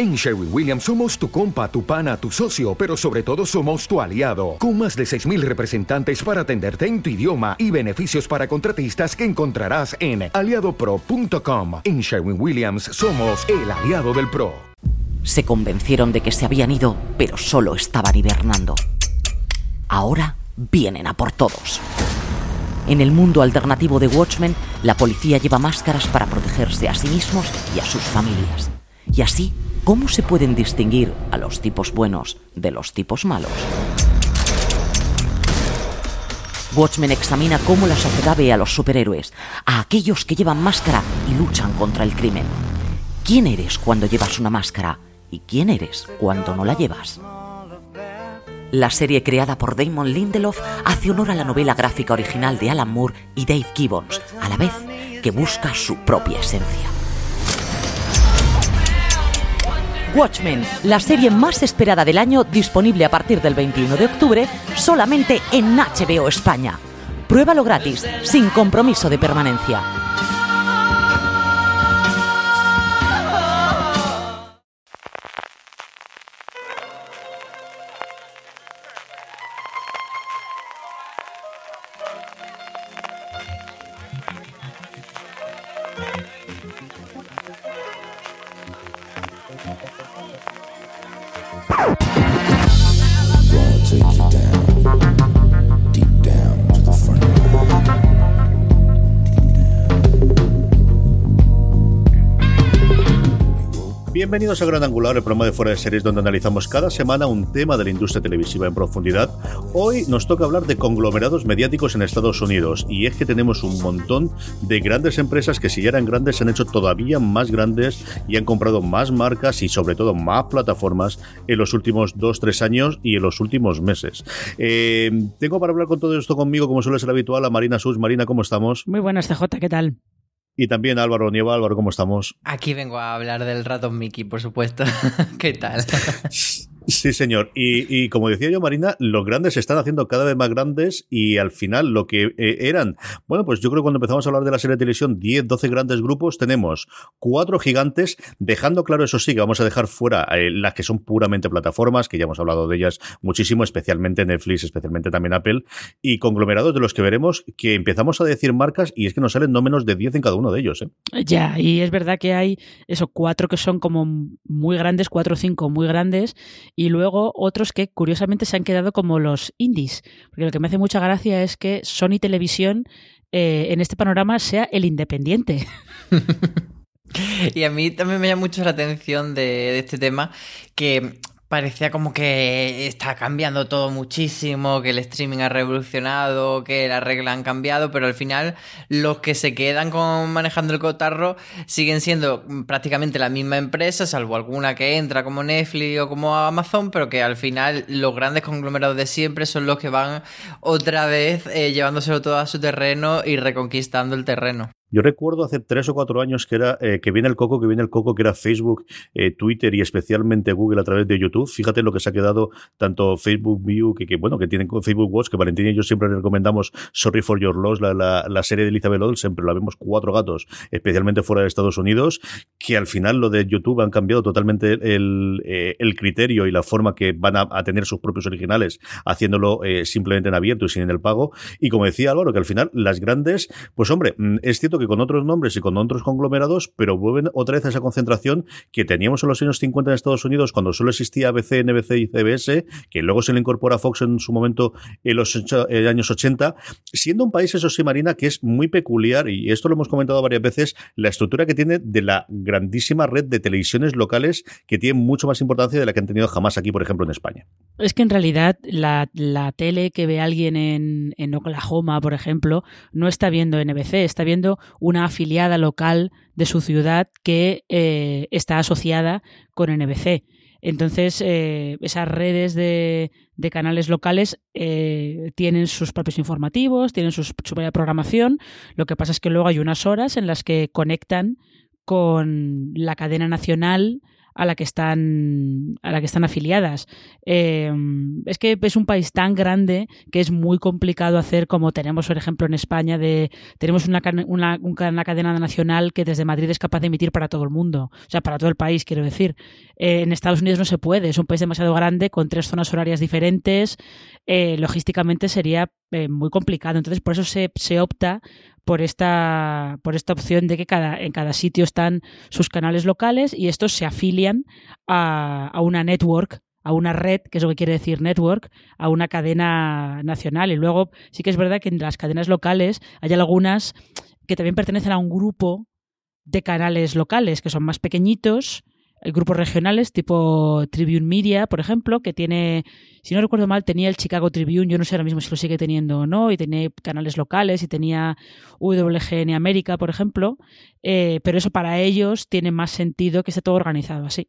En Sherwin Williams somos tu compa, tu pana, tu socio, pero sobre todo somos tu aliado, con más de 6.000 representantes para atenderte en tu idioma y beneficios para contratistas que encontrarás en aliadopro.com. En Sherwin Williams somos el aliado del PRO. Se convencieron de que se habían ido, pero solo estaban hibernando. Ahora vienen a por todos. En el mundo alternativo de Watchmen, la policía lleva máscaras para protegerse a sí mismos y a sus familias. Y así ¿Cómo se pueden distinguir a los tipos buenos de los tipos malos? Watchmen examina cómo la sociedad ve a los superhéroes, a aquellos que llevan máscara y luchan contra el crimen. ¿Quién eres cuando llevas una máscara y quién eres cuando no la llevas? La serie creada por Damon Lindelof hace honor a la novela gráfica original de Alan Moore y Dave Gibbons, a la vez que busca su propia esencia. Watchmen, la serie más esperada del año, disponible a partir del 21 de octubre, solamente en HBO España. Pruébalo gratis, sin compromiso de permanencia. Bienvenidos a Gran Angular, el programa de fuera de series donde analizamos cada semana un tema de la industria televisiva en profundidad. Hoy nos toca hablar de conglomerados mediáticos en Estados Unidos y es que tenemos un montón de grandes empresas que si ya eran grandes se han hecho todavía más grandes y han comprado más marcas y sobre todo más plataformas en los últimos dos, tres años y en los últimos meses. Eh, tengo para hablar con todo esto conmigo, como suele ser habitual, a Marina Sus. Marina, ¿cómo estamos? Muy buenas, TJ, ¿qué tal? Y también Álvaro Nieva. Álvaro, ¿cómo estamos? Aquí vengo a hablar del ratón Mickey, por supuesto. ¿Qué tal? Sí, señor. Y, como decía yo, Marina, los grandes se están haciendo cada vez más grandes y al final lo que eh, eran, bueno, pues yo creo que cuando empezamos a hablar de la serie de televisión, 10, 12 grandes grupos, tenemos cuatro gigantes, dejando claro, eso sí, que vamos a dejar fuera eh, las que son puramente plataformas, que ya hemos hablado de ellas muchísimo, especialmente Netflix, especialmente también Apple, y conglomerados de los que veremos que empezamos a decir marcas y es que nos salen no menos de 10 en cada uno de ellos. ¿eh? Ya, y es verdad que hay esos cuatro que son como muy grandes, cuatro o cinco muy grandes y luego otros que curiosamente se han quedado como los indies. Porque lo que me hace mucha gracia es que Sony Televisión eh, en este panorama sea el independiente. y a mí también me llama mucho la atención de, de este tema que parecía como que está cambiando todo muchísimo, que el streaming ha revolucionado, que las reglas han cambiado, pero al final los que se quedan con manejando el cotarro siguen siendo prácticamente la misma empresa, salvo alguna que entra como Netflix o como Amazon, pero que al final los grandes conglomerados de siempre son los que van otra vez eh, llevándoselo todo a su terreno y reconquistando el terreno. Yo recuerdo hace tres o cuatro años que era eh, que viene el coco, que viene el coco, que era Facebook, eh, Twitter y especialmente Google a través de YouTube. Fíjate lo que se ha quedado tanto Facebook View, que, que bueno, que tienen Facebook Watch, que Valentín y yo siempre recomendamos Sorry for Your Loss, la, la, serie de Elizabeth Odell, siempre la vemos cuatro gatos, especialmente fuera de Estados Unidos, que al final lo de YouTube han cambiado totalmente el, eh, el criterio y la forma que van a, tener sus propios originales, haciéndolo simplemente en abierto y sin el pago. Y como decía Álvaro, que al final las grandes, pues hombre, mm, es cierto que con otros nombres y con otros conglomerados, pero vuelven otra vez a esa concentración que teníamos en los años 50 en Estados Unidos cuando solo existía ABC, NBC y CBS, que luego se le incorpora a Fox en su momento en los eh, años 80, siendo un país, eso sí, Marina, que es muy peculiar, y esto lo hemos comentado varias veces, la estructura que tiene de la grandísima red de televisiones locales que tiene mucho más importancia de la que han tenido jamás aquí, por ejemplo, en España. Es que en realidad la, tele que ve alguien en, en Oklahoma, por ejemplo, no está viendo NBC, está viendo una afiliada local de su ciudad que eh, está asociada con NBC. Entonces, eh, esas redes de, canales locales eh, tienen sus propios informativos, tienen su propia programación. Lo que pasa es que luego hay unas horas en las que conectan con la cadena nacional a la que están a la que están afiliadas. Eh, es que es un país tan grande que es muy complicado hacer como tenemos, por ejemplo, en España, de tenemos una, una, una, cadena nacional que desde Madrid es capaz de emitir para todo el mundo, o sea, para todo el país, quiero decir. Eh, en Estados Unidos no se puede, es un país demasiado grande con tres zonas horarias diferentes, eh, logísticamente sería muy complicado. Entonces, por eso se, se opta por esta, por esta opción de que cada, en cada sitio están sus canales locales y estos se afilian a, a una network a una red, que es lo que quiere decir network, a una cadena nacional. Y luego sí que es verdad que en las cadenas locales hay algunas que también pertenecen a un grupo de canales locales que son más pequeñitos grupos regionales tipo Tribune Media, por ejemplo, que tiene, si no recuerdo mal, tenía el Chicago Tribune, yo no sé ahora mismo si lo sigue teniendo o no, y tenía canales locales y tenía WGN América, por ejemplo, eh, pero eso para ellos tiene más sentido que esté todo organizado así.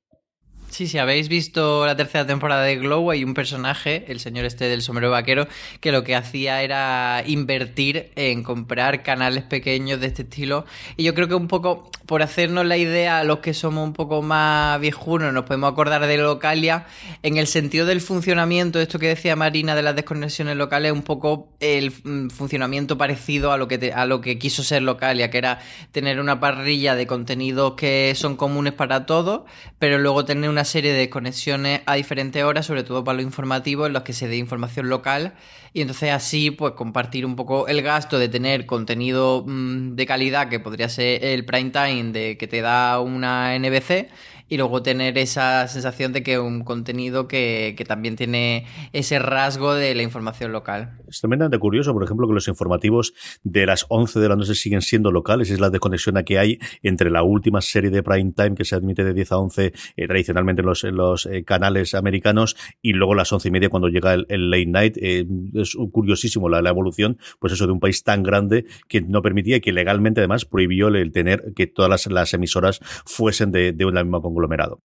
Sí, si habéis visto la tercera temporada de Glow, hay un personaje, el señor este del sombrero vaquero, que lo que hacía era invertir en comprar canales pequeños de este estilo. Y yo creo que un poco, por hacernos la idea, los que somos un poco más viejunos, nos podemos acordar de Localia, en el sentido del funcionamiento, esto que decía Marina de las desconexiones locales, un poco el mm, funcionamiento parecido a lo que, a lo que quiso ser Localia, que era tener una parrilla de contenidos que son comunes para todos, pero luego tener una serie de conexiones a diferentes horas, sobre todo para lo informativo, en los que se dé información local. Y entonces así pues compartir un poco el gasto de tener contenido mm, de calidad que podría ser el prime time de que te da una NBC y luego tener esa sensación de que un contenido que, que, también tiene ese rasgo de la información local. Es tremendamente curioso, por ejemplo, que los informativos de las 11 de la noche siguen siendo locales, es la desconexión que hay entre la última serie de prime time que se admite de 10 a 11 eh, tradicionalmente en los, en los eh, canales americanos y luego las 11 y media cuando llega el, late night. Eh, es curiosísimo la, evolución, pues eso, de un país tan grande que no permitía y que legalmente además prohibió el tener que todas las, las emisoras fuesen de, de una misma congregación conglomerado.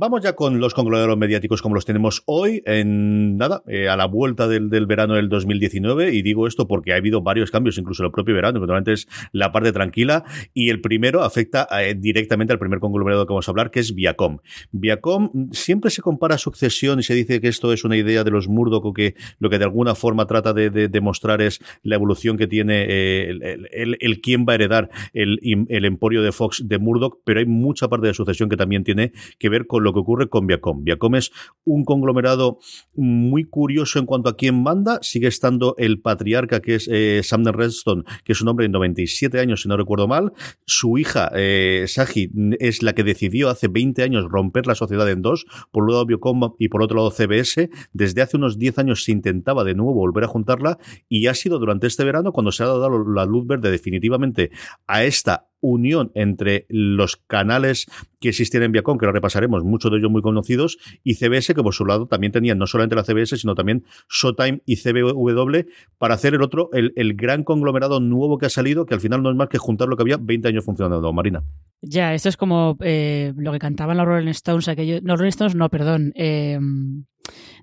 Vamos ya con los conglomerados mediáticos como los tenemos hoy, en nada, eh, a la vuelta del, del, verano del 2019, y digo esto porque ha habido varios cambios, incluso el propio verano, que normalmente es la parte tranquila, y el primero afecta eh, directamente al primer conglomerado que vamos a hablar, que es Viacom. Viacom siempre se compara sucesión y se dice que esto es una idea de los Murdoch que lo que de alguna forma trata de, de demostrar es la evolución que tiene eh, el, quién va a heredar el, el emporio de Fox de Murdoch, pero hay mucha parte de sucesión que también tiene que ver con lo que ocurre con Viacom. Viacom es un conglomerado muy curioso en cuanto a quién manda. Sigue estando el patriarca, que es eh, Redstone, que es un hombre de 97 años, si no recuerdo mal. Su hija, eh, Saji, es la que decidió hace 20 años romper la sociedad en dos. Por un lado Viacom y por otro lado CBS. Desde hace unos 10 años se intentaba de nuevo volver a juntarla y ha sido durante este verano cuando se ha dado la luz verde definitivamente a esta unión entre los canales que existían en Viacom, que lo repasaremos, muchos de ellos muy conocidos, y CBS, que por su lado también tenían no solamente la CBS, sino también Showtime y CBW, para hacer el otro, el, gran conglomerado nuevo que ha salido, que al final no es más que juntar lo que había 20 años funcionando, Marina. Ya, esto es como eh, lo que cantaban los Rolling Stones, aquello, no, Rolling Stones no, perdón, eh,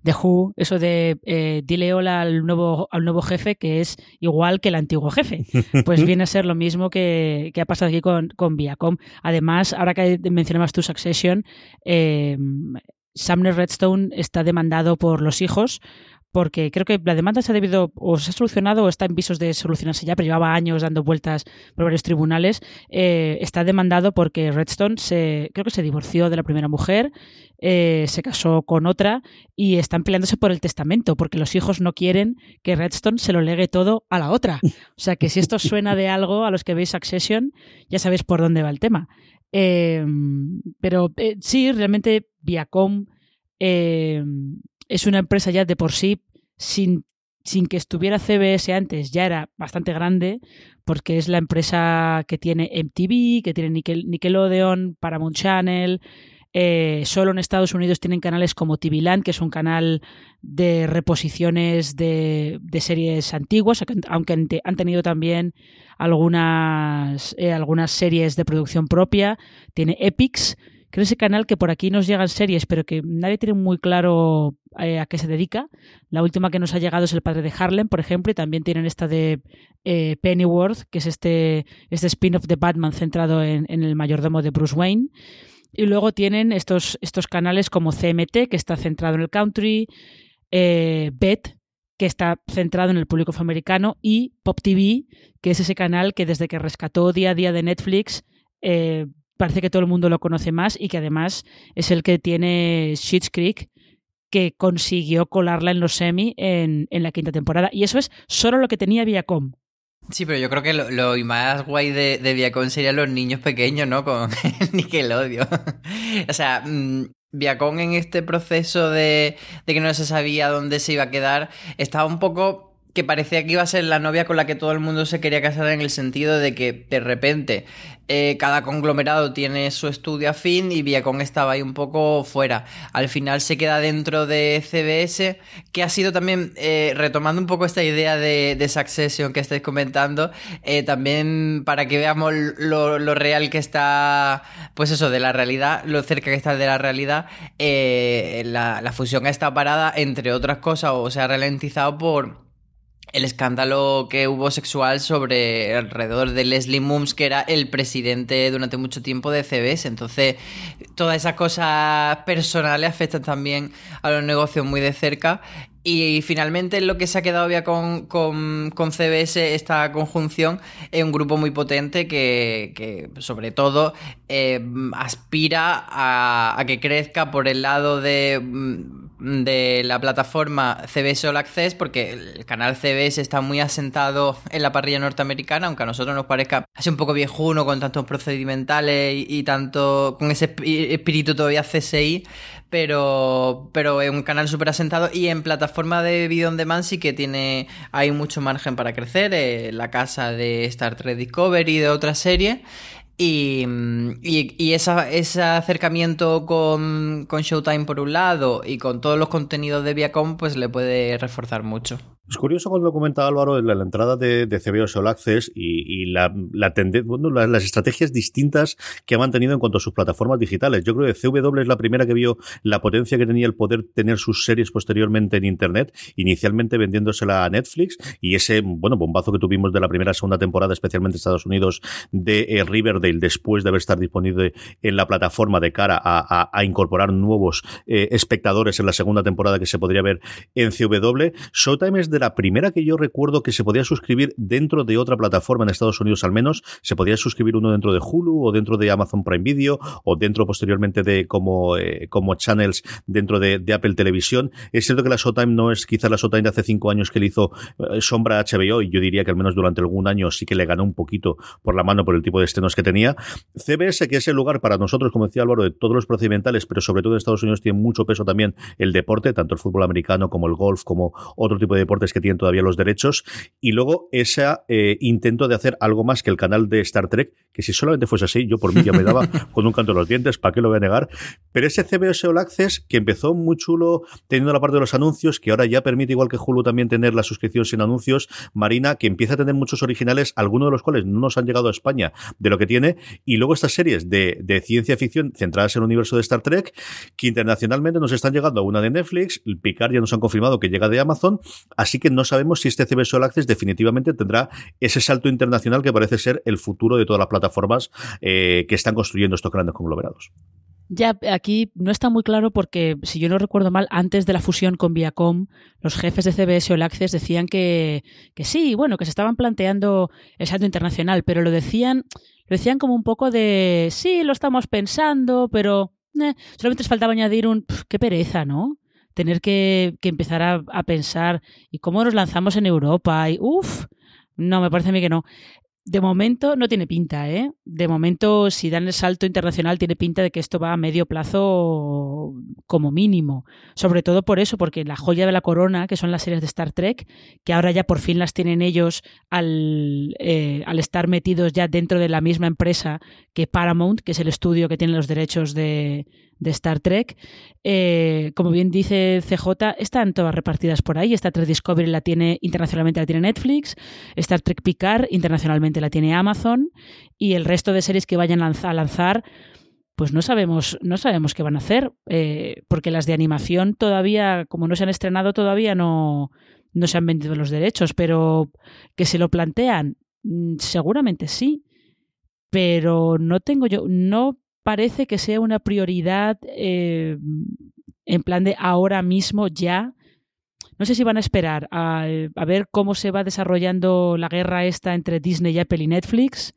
de Who, eso de eh, dile hola al nuevo, al nuevo jefe, que es igual que el antiguo jefe. Pues viene a ser lo mismo que, que ha pasado aquí con, con Viacom. Además, ahora que mencionabas tu Succession, eh, Sumner Redstone está demandado por los hijos porque creo que la demanda se ha debido o se ha solucionado o está en visos de solucionarse ya, pero llevaba años dando vueltas por varios tribunales. Eh, está demandado porque Redstone se, creo que se divorció de la primera mujer, eh, se casó con otra y están peleándose por el testamento, porque los hijos no quieren que Redstone se lo legue todo a la otra. O sea que si esto suena de algo a los que veis Succession, ya sabéis por dónde va el tema. Eh, pero sí, realmente Viacom eh, es una empresa ya de por sí, sin, sin que estuviera CBS antes, ya era bastante grande, porque es la empresa que tiene MTV, que tiene Nickel, Nickelodeon, Paramount Channel. Eh, solo en Estados Unidos tienen canales como TV Land, que es un canal de reposiciones de, de series antiguas, aunque han tenido también algunas, eh, algunas series de producción propia. Tiene Epics, que es ese canal que por aquí nos llegan series, pero que nadie tiene muy claro eh, a qué se dedica. La última que nos ha llegado es El padre de Harlem, por ejemplo, y también tienen esta de eh, Pennyworth, que es este, este spin-off de Batman centrado en, el mayordomo de Bruce Wayne. Y luego tienen estos, estos canales como CMT, que está centrado en el country, eh, Bet, que está centrado en el público afroamericano, y Pop TV, que es ese canal que desde que rescató día a día de Netflix, parece que todo el mundo lo conoce más y que además es el que tiene Sheets Creek, que consiguió colarla en los semi en, en, la quinta temporada. Y eso es solo lo que tenía Viacom. Sí, pero yo creo que lo, más guay de, de Viacom serían los niños pequeños, ¿no? Con Nickelodeon. o sea, mm, Viacom en este proceso de, de que no se sabía dónde se iba a quedar, estaba un poco que parecía que iba a ser la novia con la que todo el mundo se quería casar en el sentido de que de repente eh, cada conglomerado tiene su estudio afín y Viacom estaba ahí un poco fuera. Al final se queda dentro de CBS, que ha sido también, eh, retomando un poco esta idea de, de Succession que estáis comentando, eh, también para que veamos lo, lo, real que está, pues eso, de la realidad, lo cerca que está de la realidad, la, la fusión está parada, entre otras cosas, o se ha ralentizado por el escándalo que hubo sexual sobre alrededor de Leslie Mooms, que era el presidente durante mucho tiempo de CBS. Entonces, todas esas cosas personales afectan también a los negocios muy de cerca. Y finalmente lo que se ha quedado ya con, con, CBS, esta conjunción, es un grupo muy potente que, que sobre todo eh, aspira a, a, que crezca por el lado de mm, de la plataforma CBS All Access, porque el canal CBS está muy asentado en la parrilla norteamericana, aunque a nosotros nos parezca así un poco viejuno con tantos procedimentales y, tanto con ese espíritu todavía CSI, pero, pero es un canal súper asentado y en plataforma de video on demand sí que tiene, hay mucho margen para crecer, eh, la casa de Star Trek Discovery y de otras series. Y, y, ese acercamiento con, con, Showtime por un lado y con todos los contenidos de Viacom, pues le puede reforzar mucho. Es curioso cuando lo comentaba Álvaro la, la entrada de, de CBO All Access y, la, bueno, las, estrategias distintas que ha mantenido en cuanto a sus plataformas digitales. Yo creo que CW es la primera que vio la potencia que tenía el poder tener sus series posteriormente en Internet, inicialmente vendiéndosela a Netflix y ese, bueno, bombazo que tuvimos de la primera segunda temporada, especialmente en Estados Unidos, de eh, Riverdale, después de haber estado disponible en la plataforma de cara a incorporar nuevos eh, espectadores en la segunda temporada que se podría ver en CW. Showtime es de la primera que yo recuerdo que se podía suscribir dentro de otra plataforma en Estados Unidos al menos. Se podía suscribir uno dentro de Hulu o dentro de Amazon Prime Video o dentro posteriormente de como, eh, como channels dentro de, de, Apple Televisión. Es cierto que la Showtime no es quizá la Showtime de hace cinco años que le hizo eh, sombra a HBO y yo diría que al menos durante algún año sí que le ganó un poquito por la mano por el tipo de estrenos que tenía. CBS, que es el lugar para nosotros, como decía Álvaro, de todos los procedimentales, pero sobre todo en Estados Unidos tiene mucho peso también el deporte, tanto el fútbol americano como el golf, como otro tipo de que tienen todavía los derechos. Y luego ese eh, intento de hacer algo más que el canal de Star Trek, que si solamente fuese así, yo por mí ya me daba con un canto de los dientes, ¿para qué lo voy a negar? Pero ese CBS All Access, que empezó muy chulo teniendo la parte de los anuncios, que ahora ya permite, igual que Hulu, también tener la suscripción sin anuncios, Marina, que empieza a tener muchos originales, algunos de los cuales no nos han llegado a España de lo que tiene, y luego estas series de, de ciencia ficción centradas en el universo de Star Trek, que internacionalmente nos están llegando a una de Netflix, el Picard ya nos han confirmado que llega de Amazon, así que no sabemos si este CBS All Access definitivamente tendrá ese salto internacional que parece ser el futuro de todas las plataformas eh, que están construyendo estos grandes conglomerados. Ya, aquí no está muy claro porque, si yo no recuerdo mal, antes de la fusión con Viacom, los jefes de CBS All Access decían que, que sí, bueno, que se estaban planteando el salto internacional, pero lo decían, lo decían como un poco de, sí, lo estamos pensando, pero eh, solamente les faltaba añadir un, pff, qué pereza, ¿no? Tener que, empezar a, a, pensar, ¿y cómo nos lanzamos en Europa? Y uff, no, me parece a mí que no. De momento no tiene pinta, ¿eh? De momento, si dan el salto internacional, tiene pinta de que esto va a medio plazo como mínimo. Sobre todo por eso, porque la joya de la corona, que son las series de Star Trek, que ahora ya por fin las tienen ellos al, eh, al estar metidos ya dentro de la misma empresa que Paramount, que es el estudio que tiene los derechos de, de Star Trek. Eh, como bien dice CJ, están todas repartidas por ahí. Star Trek Discovery la tiene internacionalmente la tiene Netflix, Star Trek Picard internacionalmente la tiene Amazon y el resto de series que vayan a lanzar pues no sabemos, no sabemos qué van a hacer, eh, porque las de animación todavía, como no se han estrenado, todavía no, no se han vendido los derechos, pero que se lo plantean, mm, seguramente sí, pero no tengo yo, no parece que sea una prioridad eh, en plan de ahora mismo ya. No sé si van a esperar a, a ver cómo se va desarrollando la guerra esta entre Disney, Apple y Netflix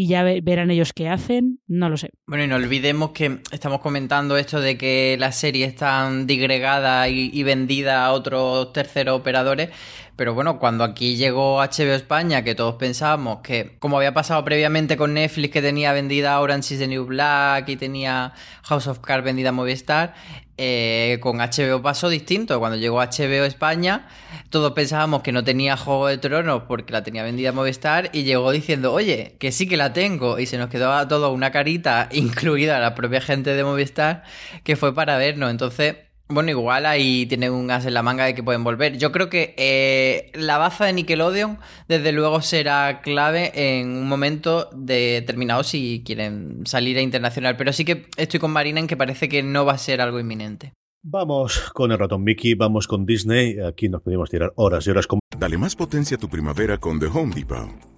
y ya verán ellos qué hacen, no lo sé. Bueno, y no olvidemos que estamos comentando esto de que la serie está digregada y, vendida a otros terceros operadores, pero bueno, cuando aquí llegó HBO España, que todos pensábamos que, como había pasado previamente con Netflix, que tenía vendida Orange is the New Black y tenía House of Cards vendida a Movistar, eh, con HBO pasó distinto. Cuando llegó HBO España, todos pensábamos que no tenía Juego de Tronos porque la tenía vendida Movistar y llegó diciendo, oye, que sí que la tengo. Y se nos quedó todo una carita, incluida la propia gente de Movistar, que fue para vernos. Entonces, bueno, igual ahí tienen un as en la manga de que pueden volver. Yo creo que eh, la baza de Nickelodeon, desde luego, será clave en un momento determinado si quieren salir a internacional. Pero sí que estoy con Marina en que parece que no va a ser algo inminente. Vamos con el ratón Mickey, vamos con Disney. Aquí nos podemos tirar horas y horas con. Dale más potencia a tu primavera con The Home Depot.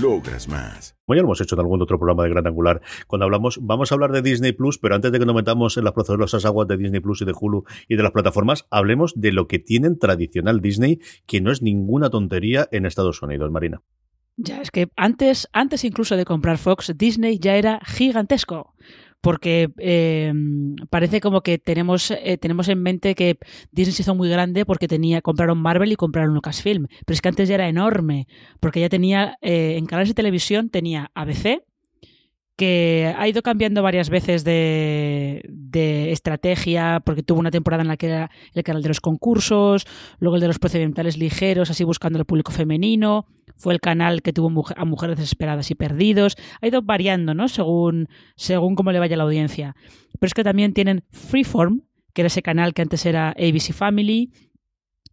Logras más. Como ya lo hemos hecho en algún otro programa de Gran Angular, cuando hablamos, vamos a hablar de Disney Plus, pero antes de que nos metamos en las procedurosas aguas de Disney Plus y de Hulu y de las plataformas, hablemos de lo que tienen tradicional Disney, que no es ninguna tontería en Estados Unidos, Marina. Ya, es que antes, antes incluso de comprar Fox, Disney ya era gigantesco porque eh, parece como que tenemos, eh, tenemos en mente que Disney se hizo muy grande porque tenía, compraron Marvel y compraron Lucasfilm, pero es que antes ya era enorme, porque ya tenía, eh, en canales de televisión tenía ABC, que ha ido cambiando varias veces de, estrategia, porque tuvo una temporada en la que era el canal de los concursos, luego el de los procedimentales ligeros, así buscando el público femenino, fue el canal que tuvo a mujeres desesperadas y perdidos, ha ido variando, ¿no? Según, según cómo le vaya la audiencia. Pero es que también tienen Freeform, que era ese canal que antes era ABC Family,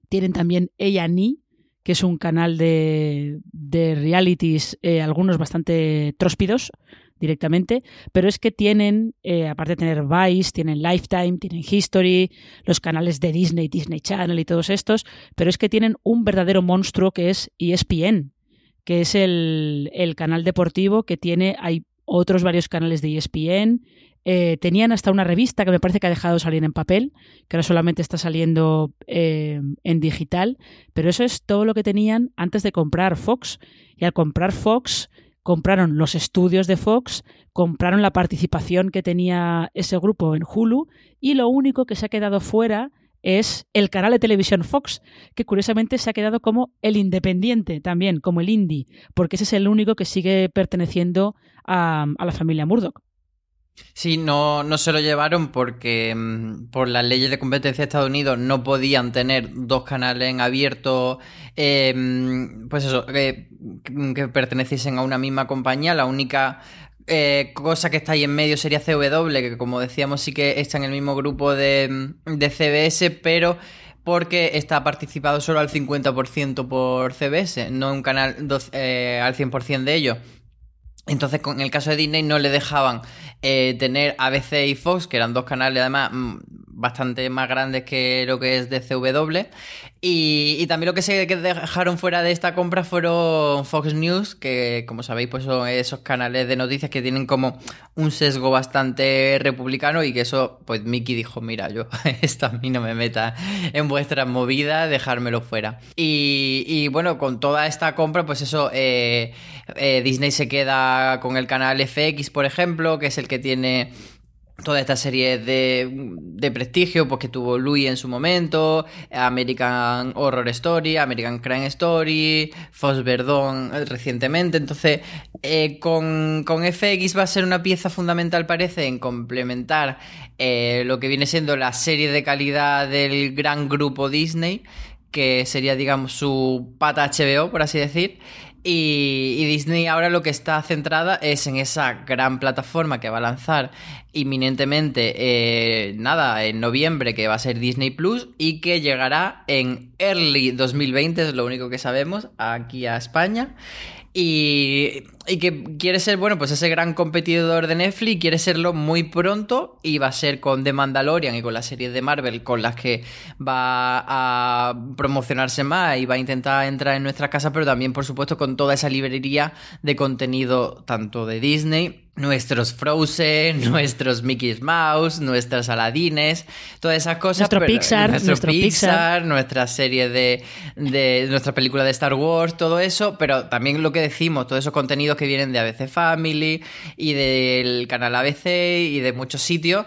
tienen también A&E, que es un canal de, de realities, eh, algunos bastante tróspidos, directamente, pero es que tienen, eh, aparte de tener Vice, tienen Lifetime, tienen History, los canales de Disney, Disney Channel y todos estos, pero es que tienen un verdadero monstruo que es ESPN, que es el, canal deportivo que tiene, hay otros varios canales de ESPN, eh, tenían hasta una revista que me parece que ha dejado salir en papel, que ahora solamente está saliendo eh, en digital, pero eso es todo lo que tenían antes de comprar Fox. Y al comprar Fox, compraron los estudios de Fox, compraron la participación que tenía ese grupo en Hulu y lo único que se ha quedado fuera es el canal de televisión Fox, que curiosamente se ha quedado como el independiente también, como el indie, porque ese es el único que sigue perteneciendo a, la familia Murdoch. Sí, no, no se lo llevaron porque mm, por las leyes de competencia de Estados Unidos no podían tener dos canales en abierto, em, pues eso, que, perteneciesen a una misma compañía. La única eh, cosa que está ahí en medio sería CW, que como decíamos sí que está en el mismo grupo de, de CBS, pero porque está participado solo al 50% por CBS, no un canal eh, al 100% de ellos. Entonces, con el caso de Disney no le dejaban eh, tener ABC y Fox, que eran dos canales además mm, bastante más grandes que lo que es de CW. Y, también lo que se dejaron fuera de esta compra fueron Fox News, que como sabéis, pues son esos canales de noticias que tienen como un sesgo bastante republicano y que eso, pues Mickey dijo, mira, yo esto a mí no me meta en vuestras movidas, dejármelo fuera. Y, bueno, con toda esta compra, pues eso, eh, eh, Disney se queda con el canal FX, por ejemplo, que es el que tiene toda esta serie de, prestigio pues, que tuvo Louis en su momento, American Horror Story, American Crime Story, Fox Verdon eh, recientemente. Entonces, eh, con, con, FX va a ser una pieza fundamental, parece, en complementar eh, lo que viene siendo la serie de calidad del gran grupo Disney, que sería, digamos, su pata HBO, por así decir. Y, Disney ahora lo que está centrada es en esa gran plataforma que va a lanzar inminentemente, eh, nada, en noviembre, que va a ser Disney Plus y que llegará en early 2020, es lo único que sabemos, aquí a España. Y, que quiere ser, bueno, pues ese gran competidor de Netflix, quiere serlo muy pronto y va a ser con The Mandalorian y con las series de Marvel con las que va a promocionarse más y va a intentar entrar en nuestra casa, pero también, por supuesto, con toda esa librería de contenido tanto de Disney nuestros Frozen, nuestros Mickey's Mouse, nuestras Aladines, todas esas cosas. Nuestro Pixar, nuestro, Pixar, nuestra serie de, de, nuestra película de Star Wars, todo eso, pero también lo que decimos, todos esos contenidos que vienen de ABC Family y del canal ABC y de muchos sitios.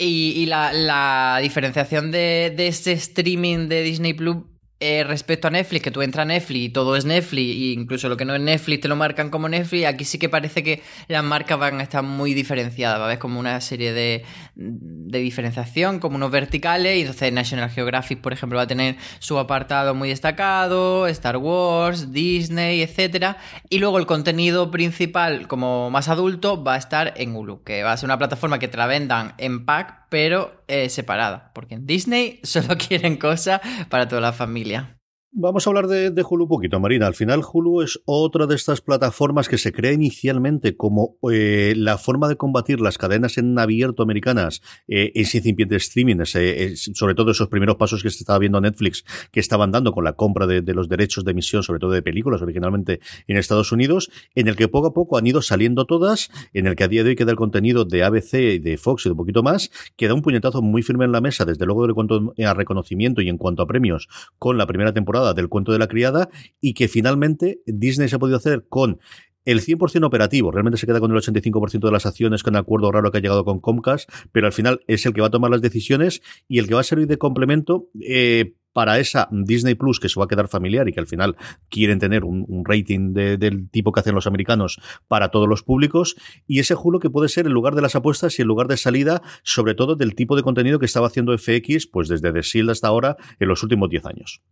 Y, la, la, diferenciación de, de este streaming de Disney Plus eh, respecto a Netflix, que tú entras a Netflix y todo es Netflix, e incluso lo que no es Netflix te lo marcan como Netflix, aquí sí que parece que las marcas van a estar muy diferenciadas, haber como una serie de, de diferenciación, como unos verticales, y entonces National Geographic, por ejemplo, va a tener su apartado muy destacado, Star Wars, Disney, etcétera, y luego el contenido principal, como más adulto, va a estar en Hulu, que va a ser una plataforma que te la vendan en pack, pero eh, separada, porque en Disney solo quieren cosas para toda la familia. Vamos a hablar de, Hulu un poquito, Marina. Al final, Hulu es otra de estas plataformas que se crea inicialmente como eh, la forma de combatir las cadenas en abierto americanas, eh, ese incipiente streaming, sobre todo esos primeros pasos que se estaba viendo Netflix, que estaban dando con la compra de, los derechos de emisión, sobre todo de películas, originalmente en Estados Unidos, en el que poco a poco han ido saliendo todas, en el que a día de hoy queda el contenido de ABC y de Fox y de un poquito más, queda un puñetazo muy firme en la mesa, desde luego en cuanto a reconocimiento y en cuanto a premios, con la primera temporada del cuento de la criada y que finalmente Disney se ha podido hacer con el 100% operativo, realmente se queda con el 85% de las acciones con el acuerdo raro que ha llegado con Comcast, pero al final es el que va a tomar las decisiones y el que va a servir de complemento eh, para esa Disney Plus que se va a quedar familiar y que al final quieren tener un, rating del tipo que hacen los americanos para todos los públicos y ese Hulu que puede ser el lugar de las apuestas y el lugar de salida sobre todo del tipo de contenido que estaba haciendo FX pues desde The Shield hasta ahora en los últimos 10 años.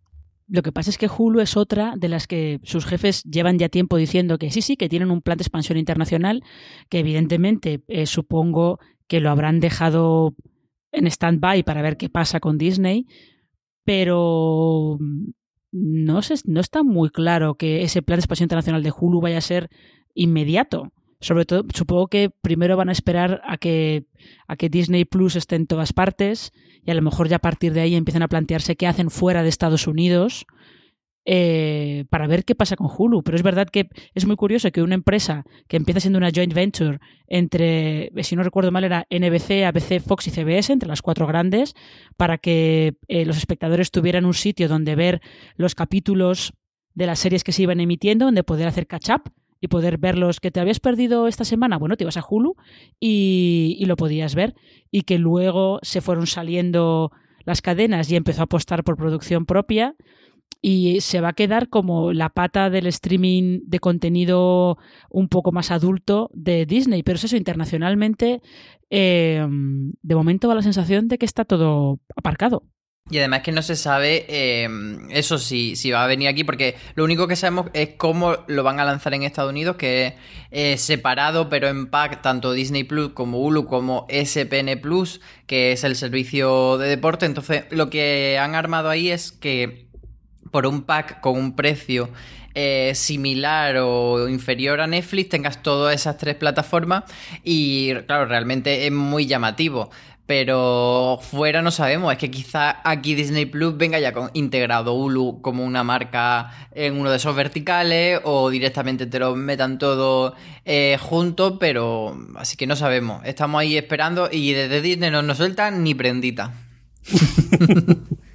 Lo que pasa es que Hulu es otra de las que sus jefes llevan ya tiempo diciendo que sí, sí, que tienen un plan de expansión internacional, que evidentemente eh, supongo que lo habrán dejado en stand-by para ver qué pasa con Disney, pero no, se, no está muy claro que ese plan de expansión internacional de Hulu vaya a ser inmediato. Sobre todo, supongo que primero van a esperar a que, a que Disney Plus esté en todas partes y a lo mejor ya a partir de ahí empiezan a plantearse qué hacen fuera de Estados Unidos eh, para ver qué pasa con Hulu. Pero es verdad que es muy curioso que una empresa que empieza siendo una joint venture entre, si no recuerdo mal, era NBC, ABC, Fox y CBS, entre las cuatro grandes, para que eh, los espectadores tuvieran un sitio donde ver los capítulos de las series que se iban emitiendo, donde poder hacer catch up y poder ver los que te habías perdido esta semana, bueno, te ibas a Hulu y, lo podías ver. Y que luego se fueron saliendo las cadenas y empezó a apostar por producción propia y se va a quedar como la pata del streaming de contenido un poco más adulto de Disney. Pero es eso, internacionalmente, eh, de momento va la sensación de que está todo aparcado. Y además que no se sabe eh, eso si, si va a venir aquí, porque lo único que sabemos es cómo lo van a lanzar en Estados Unidos, que es eh, separado pero en pack tanto Disney Plus como Hulu como SPN Plus, que es el servicio de deporte. Entonces lo que han armado ahí es que por un pack con un precio eh, similar o inferior a Netflix tengas todas esas tres plataformas y claro, realmente es muy llamativo. Pero fuera no sabemos, es que quizá aquí Disney Plus venga ya con integrado Hulu como una marca en uno de esos verticales o directamente te lo metan todo eh, junto, pero así que no sabemos. Estamos ahí esperando y desde Disney no nos sueltan ni prendita.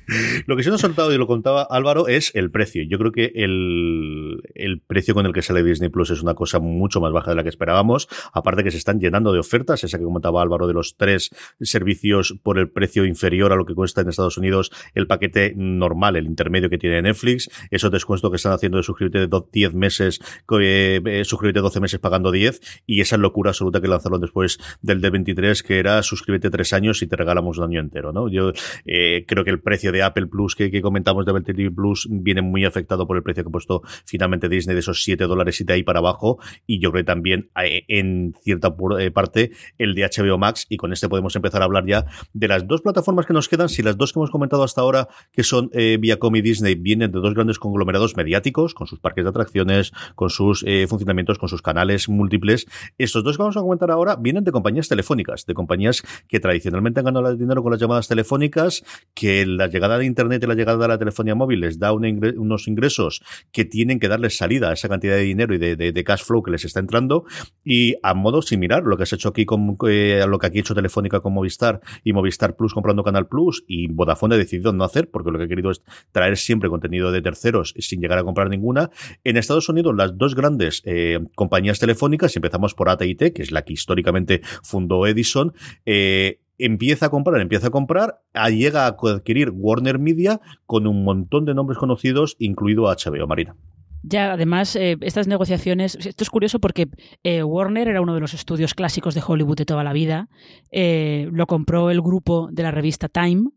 Lo que se nos ha soltado y lo contaba Álvaro es el precio. Yo creo que el, el, precio con el que sale Disney Plus es una cosa mucho más baja de la que esperábamos. Aparte que se están llenando de ofertas, esa que comentaba Álvaro de los tres servicios por el precio inferior a lo que cuesta en Estados Unidos el paquete normal, el intermedio que tiene Netflix, esos descuentos que están haciendo de suscribirte de 10 meses, eh, eh, suscribirte 12 meses pagando 10 y esa locura absoluta que lanzaron después del D23 que era suscríbete 3 años y te regalamos un año entero, ¿no? Yo eh, creo que el precio de Apple Plus que, comentamos de Apple TV Plus viene muy afectado por el precio que ha puesto finalmente Disney de esos 7 dólares y de ahí para abajo. Y yo creo que también eh, en cierta parte el de HBO Max. Y con este podemos empezar a hablar ya de las dos plataformas que nos quedan, si las dos que hemos comentado hasta ahora que son eh, Viacom y Disney vienen de dos grandes conglomerados mediáticos con sus parques de atracciones, con sus eh, funcionamientos, con sus canales múltiples, estos dos que vamos a comentar ahora vienen de compañías telefónicas, de compañías que tradicionalmente han ganado dinero con las llamadas telefónicas, que la llegada de Internet y la llegada de la telefonía móvil les da unos ingresos que tienen que darles salida a esa cantidad de dinero y de, cash flow que les está entrando y a modo similar lo que has hecho aquí con eh, lo que aquí ha hecho Telefónica con Movistar y Movistar Plus comprando Canal Plus y Vodafone ha decidido no hacer porque lo que ha querido es traer siempre contenido de terceros sin llegar a comprar ninguna. En Estados Unidos las dos grandes eh, compañías telefónicas, empezamos por AT&T, que es la que históricamente fundó Edison, eh, empieza a comprar, empieza a comprar, llega a adquirir Warner Media con un montón de nombres conocidos, incluido HBO, Marina. Ya, además, eh, estas negociaciones, esto es curioso porque eh, Warner era uno de los estudios clásicos de Hollywood de toda la vida, eh, lo compró el grupo de la revista Time,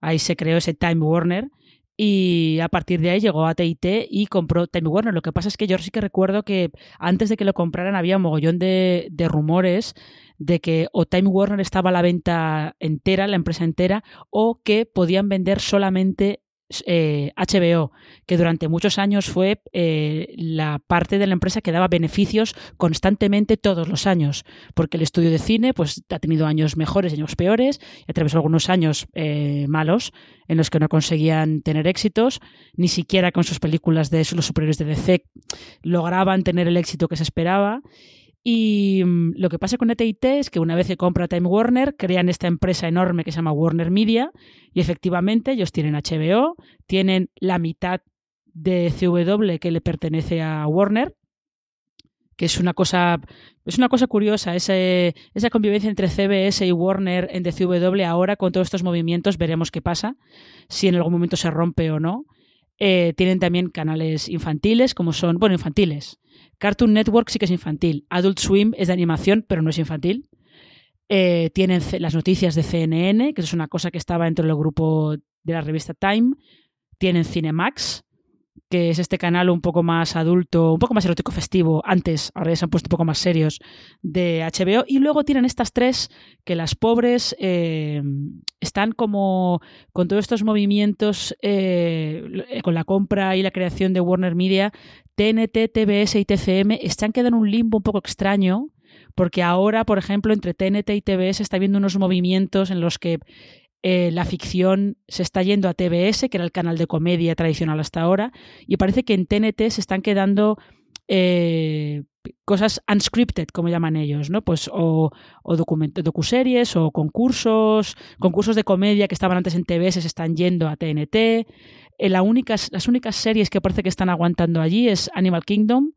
ahí se creó ese Time Warner, y a partir de ahí llegó a TIT y compró Time Warner. Lo que pasa es que yo sí que recuerdo que antes de que lo compraran había un mogollón de, de rumores de que o Time Warner estaba a la venta entera, la empresa entera, o que podían vender solamente HBO, eh, que durante muchos años fue eh, la parte de la empresa que daba beneficios constantemente todos los años, porque el estudio de cine pues ha tenido años mejores, años peores, y atravesó algunos años eh, malos en los que no conseguían tener éxitos, ni siquiera con sus películas de los superiores de DC lograban tener el éxito que se esperaba. Y mm, lo que pasa con ETIT es que una vez que compra Time Warner, crean esta empresa enorme que se llama Warner Media y efectivamente ellos tienen HBO, tienen la mitad de CW que le pertenece a Warner, que es una cosa es una cosa curiosa ese, esa convivencia entre CBS y Warner en DCW ahora con todos estos movimientos veremos qué pasa si en algún momento se rompe o no. Eh, tienen también canales infantiles como son bueno infantiles Cartoon Network sí que es infantil. Adult Swim es de animación, pero no es infantil. Eh, tienen las noticias de CNN, que es una cosa que estaba dentro del grupo de la revista Time. Tienen Cinemax, que es este canal un poco más adulto, un poco más erótico festivo, antes, ahora ya se han puesto un poco más serios, de HBO. Y luego tienen estas tres que las pobres eh, están como con todos estos movimientos, eh, con la compra y la creación de Warner Media, TNT, TBS y TCM están quedando en un limbo un poco extraño, porque ahora, por ejemplo, entre TNT y TBS está habiendo unos movimientos en los que eh, la ficción se está yendo a TBS, que era el canal de comedia tradicional hasta ahora, y parece que en TNT se están quedando eh, cosas unscripted, como llaman ellos, ¿no? Pues o, o docuseries o concursos, concursos de comedia que estaban antes en TBS se están yendo a TNT. Eh, las únicas series que parece que están aguantando allí es Animal Kingdom,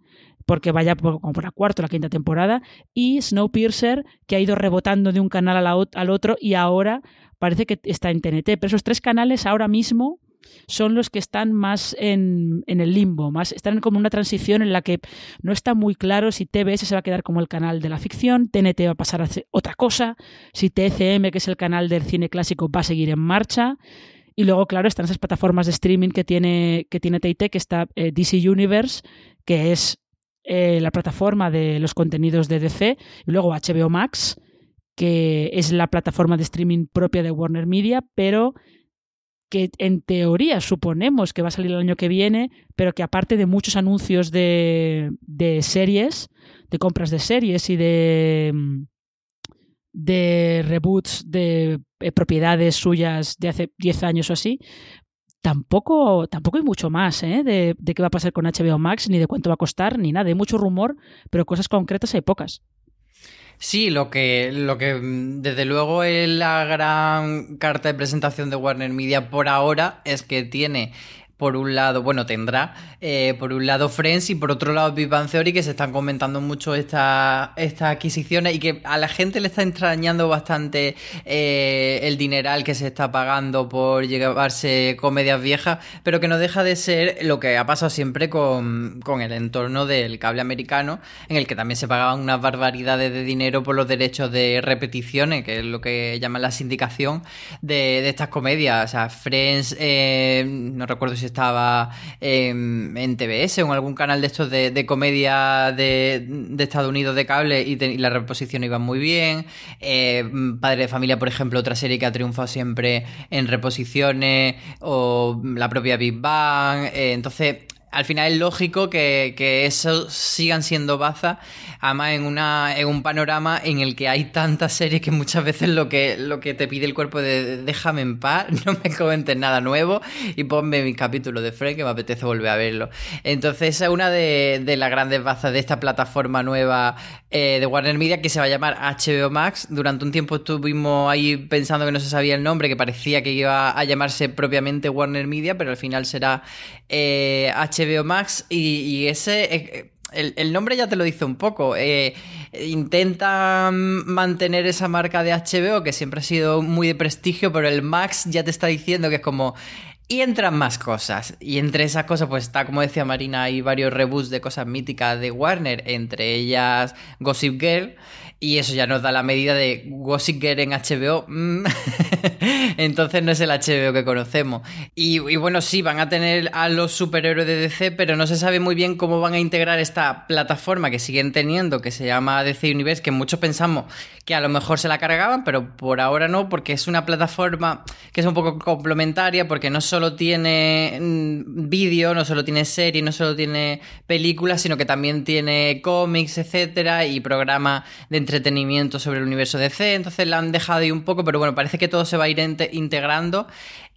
porque vaya como por la cuarta o la quinta temporada, y Snowpiercer, que ha ido rebotando de un canal al otro y ahora parece que está en TNT. Pero esos tres canales ahora mismo son los que están más en, en, el limbo, más están como una transición en la que no está muy claro si TBS se va a quedar como el canal de la ficción, TNT va a pasar a hacer otra cosa, si TCM, que es el canal del cine clásico, va a seguir en marcha. Y luego, claro, están esas plataformas de streaming que tiene, que tiene TIT, que está eh, DC Universe, que es eh, la plataforma de los contenidos de DC, y luego HBO Max, que es la plataforma de streaming propia de Warner Media, pero que en teoría suponemos que va a salir el año que viene, pero que aparte de muchos anuncios de, de series, de compras de series y de de reboots de eh, propiedades suyas de hace 10 años o así, tampoco, tampoco hay mucho más ¿eh? de, de, qué va a pasar con HBO Max, ni de cuánto va a costar, ni nada. Hay mucho rumor, pero cosas concretas hay pocas. Sí, lo que, lo que mm, desde luego es la gran carta de presentación de Warner Media por ahora es que tiene por un lado, bueno, tendrá eh, por un lado Friends y por otro lado Big Bang Theory, que se están comentando mucho estas esta adquisiciones y que a la gente le está extrañando bastante eh, el dineral que se está pagando por llevarse comedias viejas, pero que no deja de ser lo que ha pasado siempre con, con el entorno del cable americano, en el que también se pagaban unas barbaridades de dinero por los derechos de repeticiones, que es lo que llaman la sindicación de, de estas comedias. O sea, Friends, eh, no recuerdo si estaba en TBS o en algún canal de estos de, comedia de, Estados Unidos de cable y, la reposición iba muy bien. Eh, Padre de Familia, por ejemplo, otra serie que ha triunfado siempre en reposiciones o la propia Big Bang. Eh, entonces, al final es lógico que, que eso sigan siendo baza, además en, una, en un panorama en el que hay tantas series que muchas veces lo que, lo que te pide el cuerpo de déjame en paz, no me comentes nada nuevo y ponme mi capítulo de Friends que me apetece volver a verlo. Entonces esa es una de, de las grandes bazas de esta plataforma nueva eh, de Warner Media que se va a llamar HBO Max. Durante un tiempo estuvimos ahí pensando que no se sabía el nombre, que parecía que iba a llamarse propiamente Warner Media, pero al final será eh, HBO Max y, ese... Eh, el, nombre ya te lo dice un poco. Eh, intenta mantener esa marca de HBO que siempre ha sido muy de prestigio, pero el Max ya te está diciendo que es como y entran más cosas. Y entre esas cosas, pues está, como decía Marina, hay varios reboots de cosas míticas de Warner, entre ellas Gossip Girl. Y eso ya nos da la medida de Gossip Girl en HBO. Mm. Entonces no es el HBO que conocemos. Y, bueno, sí, van a tener a los superhéroes de DC, pero no se sabe muy bien cómo van a integrar esta plataforma que siguen teniendo, que se llama DC Universe, que muchos pensamos que a lo mejor se la cargaban, pero por ahora no, porque es una plataforma que es un poco complementaria, porque no solo tiene mm, vídeo, no solo tiene serie, no solo tiene películas, sino que también tiene cómics, etcétera, y programa de entretenimiento sobre el universo DC. Entonces la han dejado ahí un poco, pero bueno, parece que todo se va a ir integrando.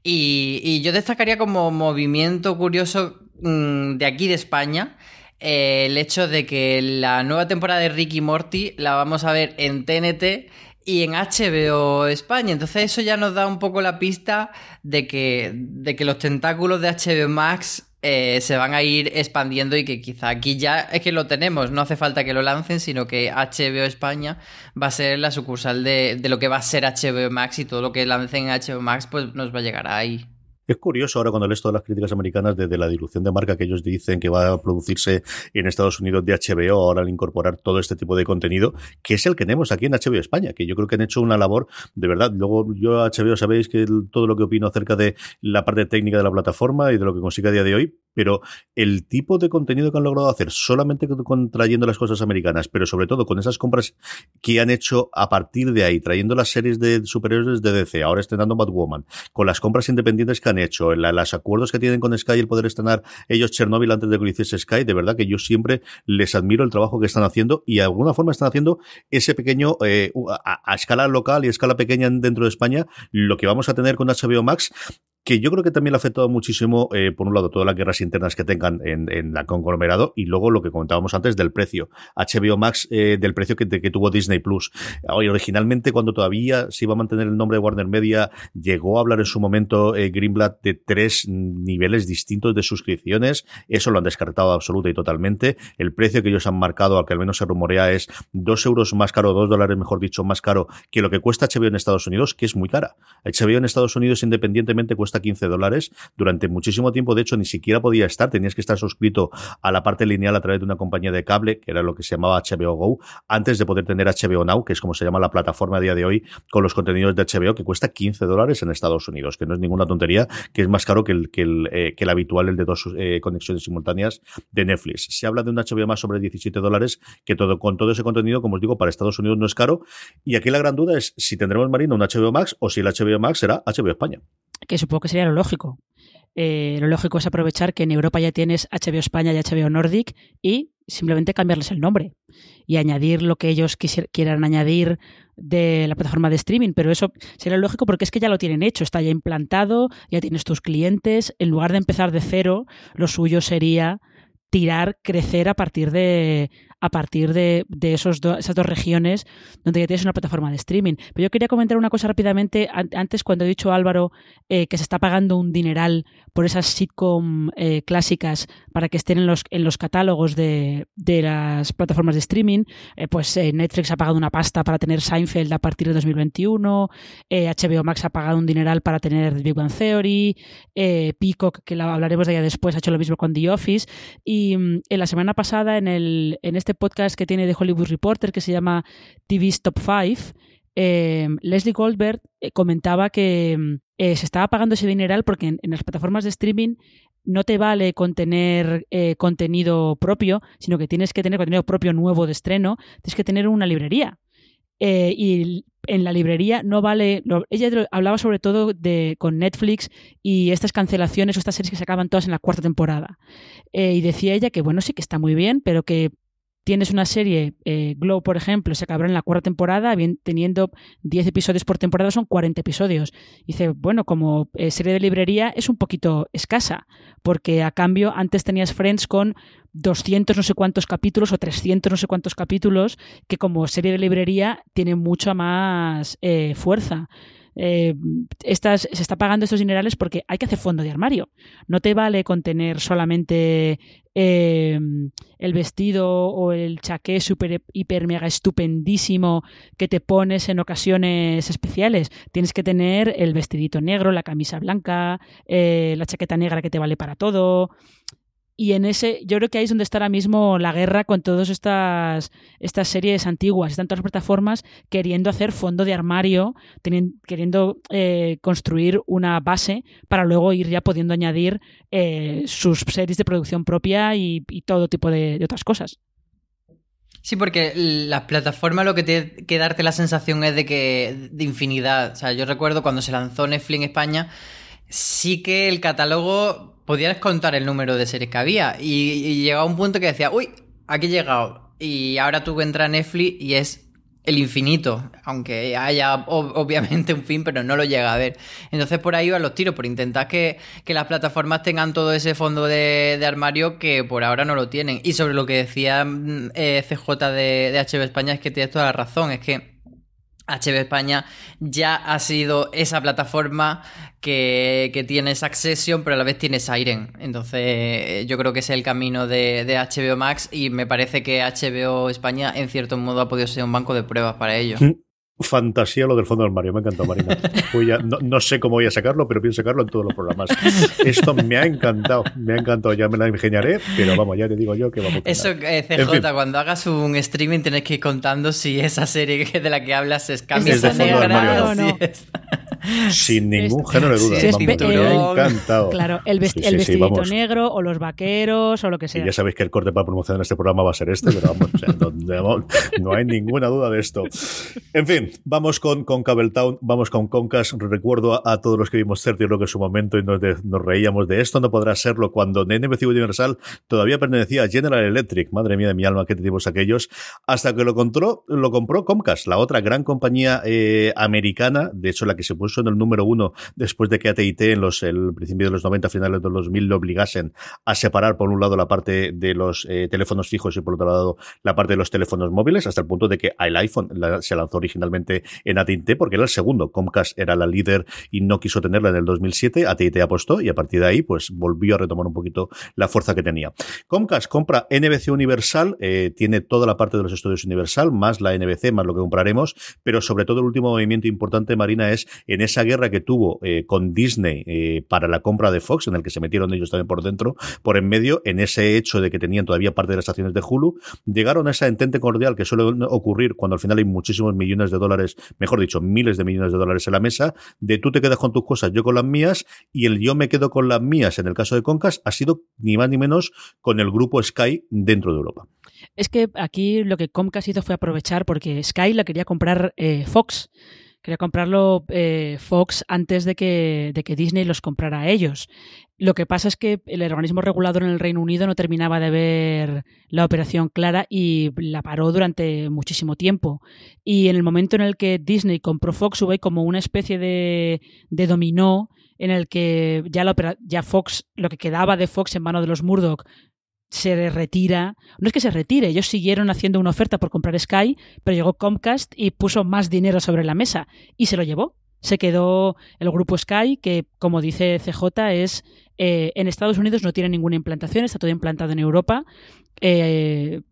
Y, yo destacaría como movimiento curioso mm, de aquí de España. Eh, el hecho de que la nueva temporada de Ricky Morty la vamos a ver en TNT y en HBO España. Entonces eso ya nos da un poco la pista de que, de que los tentáculos de HBO Max eh, se van a ir expandiendo y que quizá aquí ya es que lo tenemos, no hace falta que lo lancen, sino que HBO España va a ser la sucursal de, de lo que va a ser HBO Max y todo lo que lancen en HBO Max pues nos va a llegar ahí. Es curioso ahora cuando lees todas las críticas americanas de, la dilución de marca que ellos dicen que va a producirse en Estados Unidos de HBO ahora al incorporar todo este tipo de contenido, que es el que tenemos aquí en HBO España, que yo creo que han hecho una labor de verdad. Luego yo HBO sabéis que todo lo que opino acerca de la parte técnica de la plataforma y de lo que consigue a día de hoy, pero el tipo de contenido que han logrado hacer solamente trayendo las cosas americanas, pero sobre todo con esas compras que han hecho a partir de ahí, trayendo las series de superhéroes de DC, ahora estrenando Batwoman, con las compras independientes que han hecho, los acuerdos que tienen con Sky, el poder estrenar ellos Chernobyl antes de que lo hiciese Sky, de verdad que yo siempre les admiro el trabajo que están haciendo y de alguna forma están haciendo ese pequeño, eh, a, a, escala local y a escala pequeña dentro de España, lo que vamos a tener con HBO Max que yo creo que también le ha afectado muchísimo, eh, por un lado, todas las guerras internas que tengan en, la conglomerado y luego lo que comentábamos antes del precio. HBO Max, eh, del precio que, que, tuvo Disney Plus. Hoy, originalmente, cuando todavía se iba a mantener el nombre de Warner Media, llegó a hablar en su momento eh, Greenblatt de tres niveles distintos de suscripciones. Eso lo han descartado absoluta y totalmente. El precio que ellos han marcado, al que al menos se rumorea, es dos euros más caro, dos dólares, mejor dicho, más caro que lo que cuesta HBO en Estados Unidos, que es muy cara. HBO en Estados Unidos, independientemente, cuesta 15 dólares. Durante muchísimo tiempo, de hecho, ni siquiera podía estar. Tenías que estar suscrito a la parte lineal a través de una compañía de cable, que era lo que se llamaba HBO Go, antes de poder tener HBO Now, que es como se llama la plataforma a día de hoy, con los contenidos de HBO, que cuesta 15 dólares en Estados Unidos, que no es ninguna tontería, que es más caro que el, que el, eh, que el habitual, el de dos eh, conexiones simultáneas de Netflix. Se habla de un HBO más sobre 17 dólares, que todo, con todo ese contenido, como os digo, para Estados Unidos no es caro. Y aquí la gran duda es si tendremos Marino un HBO Max o si el HBO Max será HBO España que supongo que sería lo lógico. Eh, lo lógico es aprovechar que en Europa ya tienes HBO España y HBO Nordic y simplemente cambiarles el nombre y añadir lo que ellos quieran añadir de la plataforma de streaming, pero eso sería lógico porque es que ya lo tienen hecho, está ya implantado, ya tienes tus clientes, en lugar de empezar de cero, lo suyo sería tirar, crecer a partir de a partir de, esos esas dos regiones donde ya tienes una plataforma de streaming. Pero yo quería comentar una cosa rápidamente. Antes, cuando he dicho Álvaro eh, que se está pagando un dineral por esas sitcom eh, clásicas para que estén en los, en los catálogos de, las plataformas de streaming, eh, pues Netflix ha pagado una pasta para tener Seinfeld a partir de 2021, HBO Max ha pagado un dineral para tener Big Bang Theory, Peacock, que la hablaremos de ella después, ha hecho lo mismo con The Office. Y mm, en la semana pasada, en, el, en este podcast que tiene de Hollywood Reporter, que se llama TV's Top 5, eh, Leslie Goldberg eh, comentaba que mm, eh, se estaba pagando ese dineral porque en, las plataformas de streaming no te vale con tener contenido propio, sino que tienes que tener contenido propio nuevo de estreno, tienes que tener una librería. y en la librería no vale. ella hablaba sobre todo de, con Netflix y estas cancelaciones o estas series que se acaban todas en la cuarta temporada. y decía ella que, bueno, sí que está muy bien, pero que tienes una serie, eh, Glow, por ejemplo, se acabará en la cuarta temporada, teniendo 10 episodios por temporada, son 40 episodios. dice, bueno, como eh, serie de librería es un poquito escasa, porque a cambio antes tenías Friends con 200 no sé cuántos capítulos o 300 no sé cuántos capítulos, que como serie de librería tiene mucha más eh, fuerza. Eh, estas, se está pagando estos dinerales porque hay que hacer fondo de armario. No te vale contener solamente eh, el vestido o el chaqué super hiper mega estupendísimo que te pones en ocasiones especiales. Tienes que tener el vestidito negro, la camisa blanca, eh, la chaqueta negra que te vale para todo. Y en ese, yo creo que ahí es donde está ahora mismo la guerra con todas estas, estas series antiguas. Están todas las plataformas queriendo hacer fondo de armario, queriendo eh, construir una base para luego ir ya pudiendo añadir eh, sus series de producción propia y, todo tipo de, otras cosas. Sí, porque las plataformas lo que tiene que darte la sensación es de que de infinidad. O sea, yo recuerdo cuando se lanzó Netflix en España, sí que el catálogo podías contar el número de series que había. Y, llegaba un punto que decía, uy, aquí he llegado. Y ahora tú entras a Netflix y es el infinito, aunque haya obviamente un fin, pero no lo llega a ver. Entonces por ahí van los tiros, por intentar que, las plataformas tengan todo ese fondo de, armario que por ahora no lo tienen. Y sobre lo que decía mm, eh, CJ de, de HB España es que tienes toda la razón, es que HB España ya ha sido esa plataforma que, que tienes Accession, pero a la vez tienes Siren. Entonces, yo creo que es el camino de, de, HBO Max y me parece que HBO España, en cierto modo, ha podido ser un banco de pruebas para ello. Fantasía lo del fondo del Mario, me ha encantado, Marina. no, sé cómo voy a sacarlo, pero pienso sacarlo en todos los programas. Esto me ha encantado, me ha encantado, ya me la ingeniaré, pero vamos, ya te digo yo que vamos a Eso, eh, CJ, cuando hagas un streaming tienes que ir contando si esa serie de la que hablas es camisa negra o no. Sin ningún género de duda. me ha encantado. Claro, el, vestidito negro o los vaqueros o lo que sea. Y ya sabéis que el corte para promocionar este programa va a ser este, pero vamos, no, hay ninguna duda de esto. En fin, vamos con, con Town, vamos con Concas. Recuerdo a, todos los que vimos Certi lo que en su momento y nos, reíamos de esto. No podrá serlo cuando NBC Universal todavía pertenecía a General Electric. Madre mía de mi alma, qué tipos aquellos. Hasta que lo compró, lo compró Comcast, la otra gran compañía eh, americana, de hecho la que se puso en el número uno después de que AT&T en los el principio de los 90, finales de los 2000 lo obligasen a separar por un lado la parte de los eh, teléfonos fijos y por otro lado la parte de los teléfonos móviles, hasta el punto de que el iPhone se lanzó originalmente en AT&T porque era el segundo. Comcast era la líder y no quiso tenerla en el 2007. AT&T apostó y a partir de ahí pues volvió a retomar un poquito la fuerza que tenía. Comcast compra NBC Universal, eh, tiene toda la parte de los estudios Universal, más la NBC, más lo que compraremos, pero sobre todo el último movimiento importante, Marina, es en esa guerra que tuvo eh, con Disney eh, para la compra de Fox, en el que se metieron ellos también por dentro, por en medio, en ese hecho de que tenían todavía parte de las acciones de Hulu, llegaron a esa entente cordial que suele ocurrir cuando al final hay muchísimos millones de dólares, mejor dicho, miles de millones de dólares en la mesa, de tú te quedas con tus cosas, yo con las mías, y el yo me quedo con las mías, en el caso de Concas, ha sido ni más ni menos con el grupo Sky dentro de Europa. Es que aquí lo que Comcast hizo fue aprovechar porque Sky la quería comprar eh, Fox. Quería comprarlo eh, Fox antes de que, de que Disney los comprara a ellos. Lo que pasa es que el organismo regulador en el Reino Unido no terminaba de ver la operación clara y la paró durante muchísimo tiempo. Y en el momento en el que Disney compró Fox hubo como una especie de, de dominó en el que ya, la ya Fox, lo que quedaba de Fox en manos de los Murdoch, se retira. No es que se retire, ellos siguieron haciendo una oferta por comprar Sky, pero llegó Comcast y puso más dinero sobre la mesa y se lo llevó. Se quedó el grupo Sky, que como dice CJ es eh, en Estados Unidos no tiene ninguna implantación, está todo implantado en Europa. Eh,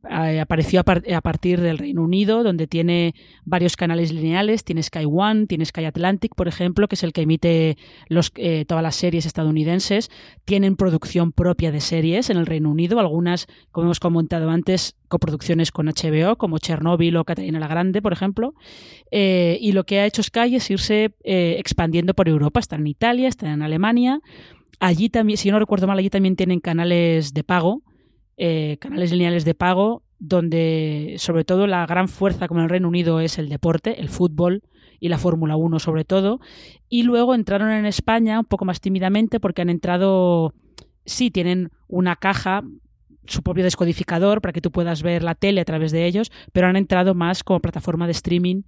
apareció a, partir del Reino Unido, donde tiene varios canales lineales. Tiene Sky One, tiene Sky Atlantic, por ejemplo, que es el que emite los, eh, todas las series estadounidenses. Tienen producción propia de series en el Reino Unido, algunas, como hemos comentado antes, coproducciones con HBO, como Chernobyl o Catalina la Grande, por ejemplo. y lo que ha hecho Sky es irse expandiendo por Europa. Están en Italia, están en Alemania. Allí también, si no recuerdo mal, allí también tienen canales de pago, eh, canales lineales de pago, donde sobre todo la gran fuerza como en el Reino Unido es el deporte, el fútbol y la Fórmula 1 sobre todo. Y luego entraron en España un poco más tímidamente porque han entrado, sí, tienen una caja su propio descodificador para que tú puedas ver la tele a través de ellos, pero han entrado más como plataforma de streaming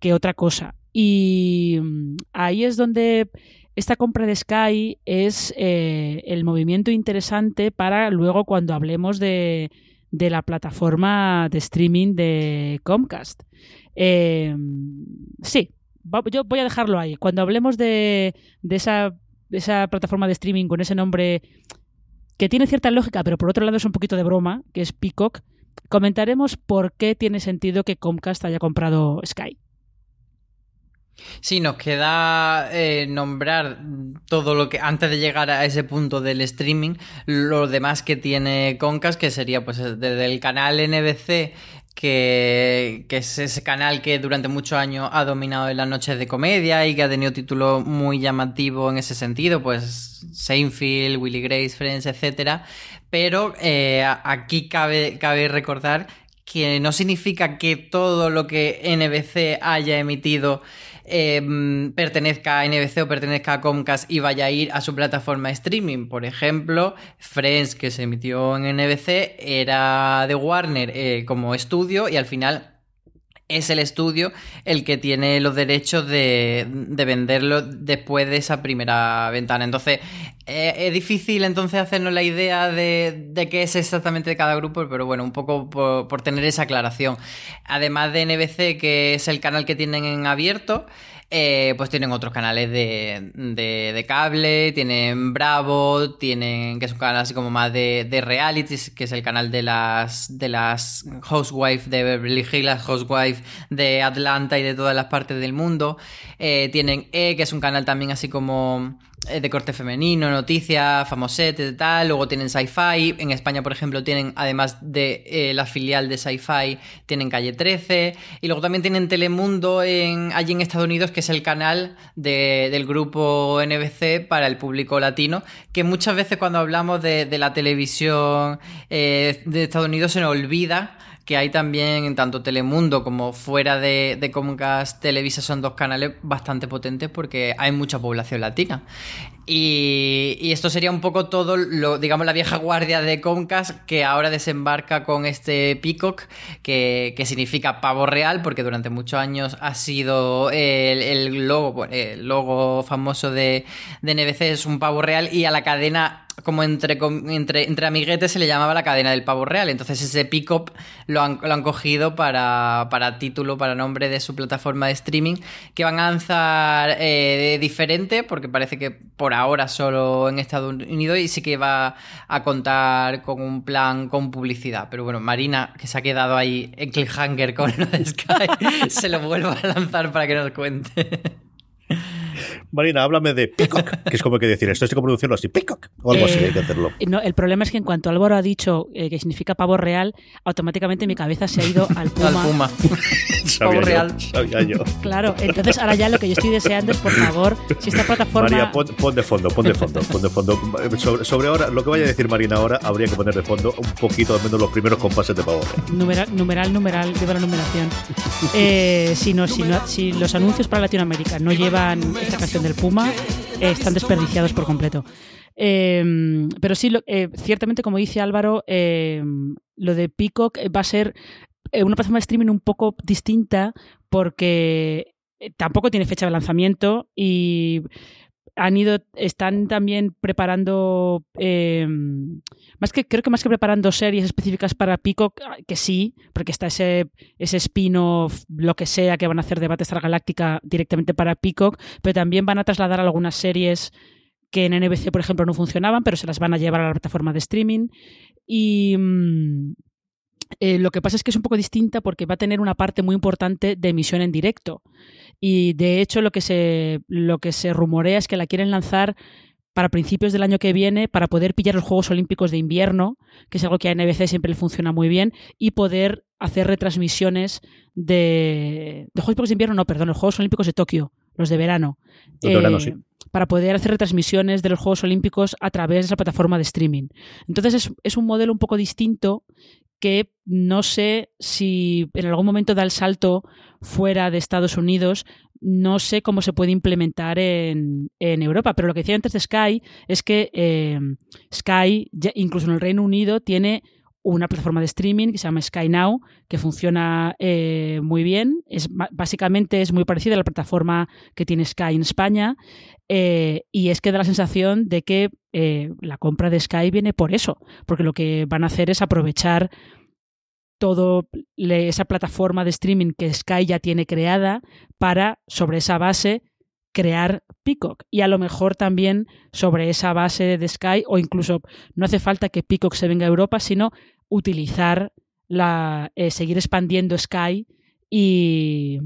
que otra cosa. Y mm, ahí es donde esta compra de Sky es eh, el movimiento interesante para luego cuando hablemos de, la plataforma de streaming de Comcast. Eh, sí, yo voy a dejarlo ahí. Cuando hablemos de, esa, de esa plataforma de streaming con ese nombre que tiene cierta lógica, pero por otro lado es un poquito de broma, que es Peacock, comentaremos por qué tiene sentido que Comcast haya comprado Sky. Sí, nos queda eh, nombrar todo lo que antes de llegar a ese punto del streaming, lo demás que tiene Concast, que sería pues desde el canal NBC, que, que, es ese canal que durante muchos años ha dominado en las noches de comedia y que ha tenido títulos muy llamativos en ese sentido, pues Seinfeld, Willy Grace, Friends, etc. Pero eh, aquí cabe, cabe recordar que no significa que todo lo que NBC haya emitido Em, pertenezca a NBC o pertenezca a Comcast y vaya a ir a su plataforma streaming. Por ejemplo, Friends, que se emitió en NBC, era de Warner eh, como estudio y al final es el estudio el que tiene los derechos de, venderlo después de esa primera ventana. Entonces, eh, es difícil entonces hacernos la idea de, qué es exactamente cada grupo, pero bueno, un poco por, por, tener esa aclaración. Además de NBC, que es el canal que tienen en abierto, eh, pues tienen otros canales de, de, cable, tienen Bravo, tienen, que es un canal así como más de, de realities, que es el canal de las, de las housewives de Beverly Hills, las housewives de Atlanta y de todas las partes del mundo. Eh, tienen E, que es un canal también así como de corte femenino, noticias, famosete, tal. Luego tienen Sci-Fi. En España, por ejemplo, tienen, además de eh, la filial de Sci-Fi, tienen Calle 13. Y luego también tienen Telemundo en, allí en Estados Unidos, que es el canal del grupo NBC para el público latino. Que muchas veces cuando hablamos de, la televisión eh, de Estados Unidos se nos olvida que hay también en tanto Telemundo como fuera de, de Comcast Televisa son dos canales bastante potentes porque hay mucha población latina. Y, esto sería un poco todo, lo, digamos, la vieja guardia de Comcast que ahora desembarca con este Peacock, que, significa pavo real, porque durante muchos años ha sido el, logo, el logo famoso de, de NBC es un pavo real y a la cadena como entre, entre, entre amiguetes se le llamaba la cadena del pavo real. Entonces ese pick-up lo han, lo han cogido para, para, título, para nombre de su plataforma de streaming, que van a lanzar eh, diferente, porque parece que por ahora solo en Estados Unidos y sí que va a contar con un plan con publicidad. Pero bueno, Marina, que se ha quedado ahí en cliffhanger con lo de Sky, se lo vuelvo a lanzar para que nos cuente. Marina, háblame de Peacock, que es como que decir esto, es como pronunciarlo así, Peacock, o algo así, hay que hacerlo. Eh, no, el problema es que en cuanto Álvaro ha dicho eh, que significa pavo real, automáticamente mi cabeza se ha ido al puma. al puma. pavo real. Sabía yo. Claro, entonces ahora ya lo que yo estoy deseando es, por favor, si esta plataforma... María, pon, de fondo, pon de fondo, pon de fondo. Sobre, sobre, ahora, lo que vaya a decir Marina ahora, habría que poner de fondo un poquito, al menos los primeros compases de pavo real. Numeral, numeral, numeral, lleva la numeración. Eh, si, no, si, no, si los anuncios para Latinoamérica no llevan esta canción del Puma, eh, están desperdiciados por completo. Em, pero sí, eh, ciertamente, como dice Álvaro, em, lo de Peacock va a ser eh, una plataforma de streaming un poco distinta porque tampoco tiene fecha de lanzamiento y han ido, están también preparando em, más que creo que más que preparando series específicas para Peacock, ah, que sí, porque está ese, ese spin-off, lo que sea, que van a hacer de Battlestar Galáctica directamente para Peacock, pero también van a trasladar algunas series que en NBC, por ejemplo, no funcionaban, pero se las van a llevar a la plataforma de streaming. Y mm, eh, lo que pasa es que es un poco distinta porque va a tener una parte muy importante de emisión en directo. Y de hecho, lo que se, lo que se rumorea es que la quieren lanzar para principios del año que viene para poder pillar los Juegos Olímpicos de invierno, que es algo que a NBC siempre le funciona muy bien, y poder hacer retransmisiones de, de Juegos Olímpicos de invierno, no, perdón, los Juegos Olímpicos de Tokio, los de verano. Los de verano, sí. Para poder hacer retransmisiones de los Juegos Olímpicos a través de esa plataforma de streaming. Entonces es, es un modelo un poco distinto que no sé si en algún momento da el salto fuera de Estados Unidos, no sé cómo se puede implementar en, en Europa. Pero lo que decía antes de Sky es que eh, Sky, incluso en el Reino Unido, tiene una plataforma de streaming que se llama Sky Now, que funciona eh, muy bien. Es, básicamente es muy parecida a la plataforma que tiene Sky en España. Eh, y es que da la sensación de que eh, la compra de Sky viene por eso, porque lo que van a hacer es aprovechar toda esa plataforma de streaming que Sky ya tiene creada para, sobre esa base, crear Peacock y a lo mejor también sobre esa base de Sky o incluso no hace falta que Peacock se venga a Europa, sino utilizar la eh, seguir expandiendo Sky y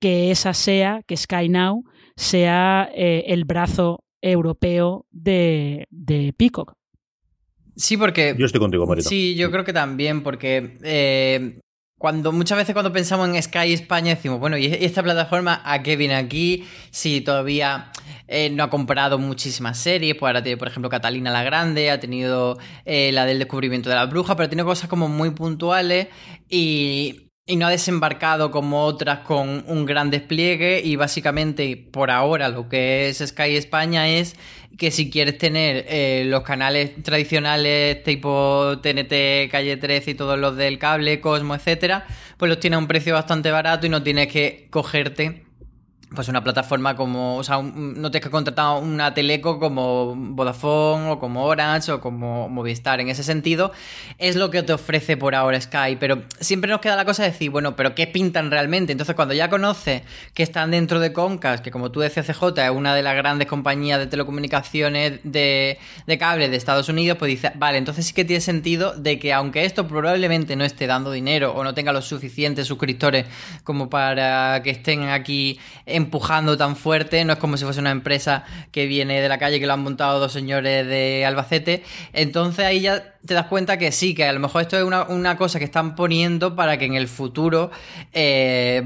que esa sea, que Sky Now sea eh, el brazo europeo de, de, Peacock. Sí, porque... Yo estoy contigo, Marita. Sí, yo creo que también, porque eh, cuando muchas veces cuando pensamos en Sky España decimos, bueno, ¿y esta plataforma a qué viene aquí? Si todavía eh, no ha comprado muchísimas series, pues ahora tiene, por ejemplo, Catalina la Grande, ha tenido eh, la del descubrimiento de la bruja, pero tiene cosas como muy puntuales y, y no ha desembarcado como otras con un gran despliegue y básicamente por ahora lo que es Sky España es que si quieres tener eh, los canales tradicionales tipo TNT, Calle 13 y todos los del cable, Cosmo, etcétera, pues los tiene a un precio bastante barato y no tienes que cogerte pues una plataforma como, o sea, un, no tienes que contratar una teleco como Vodafone o como Orange o como Movistar. En ese sentido, es lo que te ofrece por ahora Sky, pero siempre nos queda la cosa de decir, bueno, pero ¿qué pintan realmente? Entonces, cuando ya conoces que están dentro de Concast, que como tú decías, CJ, es una de las grandes compañías de telecomunicaciones de, de cable de Estados Unidos, pues dices, vale, entonces sí que tiene sentido de que aunque esto probablemente no esté dando dinero o no tenga los suficientes suscriptores como para que estén aquí en empujando tan fuerte, no es como si fuese una empresa que viene de la calle que lo han montado dos señores de Albacete. Entonces ahí ya te das cuenta que sí, que a lo mejor esto es una, una cosa que están poniendo para que en el futuro eh,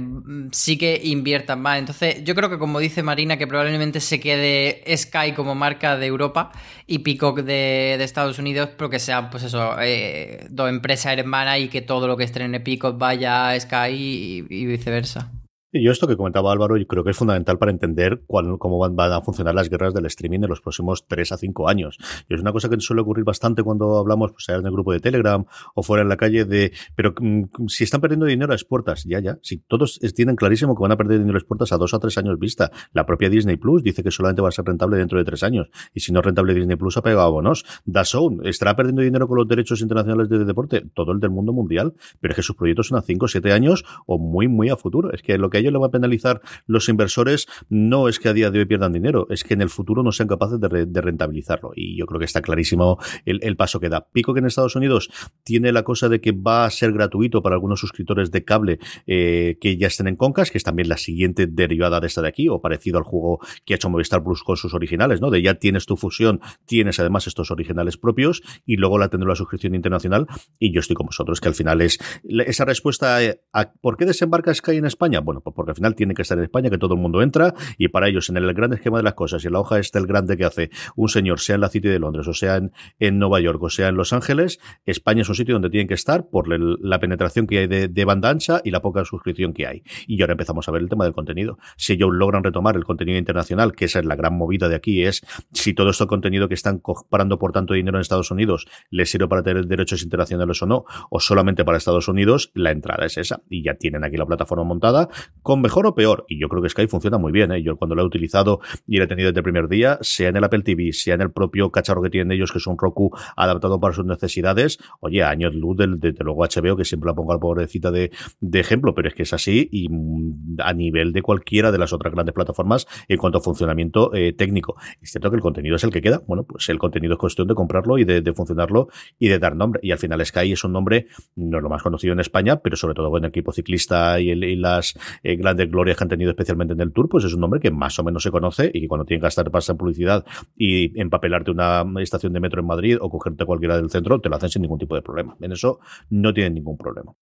sí que inviertan más. Entonces yo creo que como dice Marina, que probablemente se quede Sky como marca de Europa y Peacock de, de Estados Unidos, pero que sean pues eso, eh, dos empresas hermanas y que todo lo que estrene Peacock vaya a Sky y viceversa. Y yo esto que comentaba Álvaro, yo creo que es fundamental para entender cuál, cómo van, a funcionar las guerras del streaming en los próximos 3 a 5 años. Y es una cosa que suele ocurrir bastante cuando hablamos, pues, sea en el grupo de Telegram o fuera en la calle, de, pero mm, si están perdiendo dinero a exportas, ya, ya. Si todos tienen clarísimo que van a perder dinero a exportas a dos o tres años vista. La propia Disney Plus dice que solamente va a ser rentable dentro de tres años. Y si no es rentable Disney Plus ha pegado bonos. DAZN estará perdiendo dinero con los derechos internacionales de deporte, todo el del mundo mundial, pero es que sus proyectos son a 5 o 7 años o muy, muy a futuro. Es que lo que a ellos le va a penalizar los inversores no es que a día de hoy pierdan dinero, es que en el futuro no sean capaces de, re, de rentabilizarlo. Y yo creo que está clarísimo el, paso que da. Pico que en Estados Unidos tiene la cosa de que va a ser gratuito para algunos suscriptores de cable eh, que ya estén en Concas, que es también la siguiente derivada de esta de aquí, o parecido al juego que ha hecho Movistar Plus con sus originales, ¿no? De ya tienes tu fusión, tienes además estos originales propios, y luego la tendrá la suscripción internacional. Y yo estoy con vosotros, que al final es esa respuesta a ¿por qué desembarca Sky en España? Bueno, porque al final tiene que estar en España, que todo el mundo entra, y para ellos, en el gran esquema de las cosas, y la hoja está el grande que hace un señor, sea en la City de Londres, o sea en, en Nueva York, o sea en Los Ángeles, España es un sitio donde tienen que estar por la penetración que hay de, de, banda ancha y la poca suscripción que hay. Y ahora empezamos a ver el tema del contenido. Si ellos logran retomar el contenido internacional, que esa es la gran movida de aquí, es si todo este contenido que están comprando por tanto dinero en Estados Unidos les sirve para tener derechos internacionales o no, o solamente para Estados Unidos, la entrada es esa. Y ya tienen aquí la plataforma montada con mejor o peor. Y yo creo que Sky funciona muy bien. ¿eh? Yo cuando lo he utilizado y lo he tenido desde el primer día, sea en el Apple TV, sea en el propio cacharro que tienen ellos, que es un Roku adaptado para sus necesidades, oye, años luz del, desde luego HBO, que siempre la pongo al pobrecita de, de ejemplo, pero es que es así y mm, a nivel de cualquiera de las otras grandes plataformas en cuanto a funcionamiento eh, técnico. Es cierto que el contenido es el que queda. Bueno, pues el contenido es cuestión de comprarlo y de, funcionarlo y de dar nombre. Y al final Sky es un nombre, no es lo más conocido en España, pero sobre todo con el equipo ciclista y las eh, grandes glorias que han tenido especialmente en el Tour, pues es un nombre que más o menos se conoce y que cuando tienen que gastar pasta en publicidad y empapelarte una estación de metro en Madrid o cogerte cualquiera del centro, te lo hacen sin ningún tipo de problema. En eso no tienen ningún problema.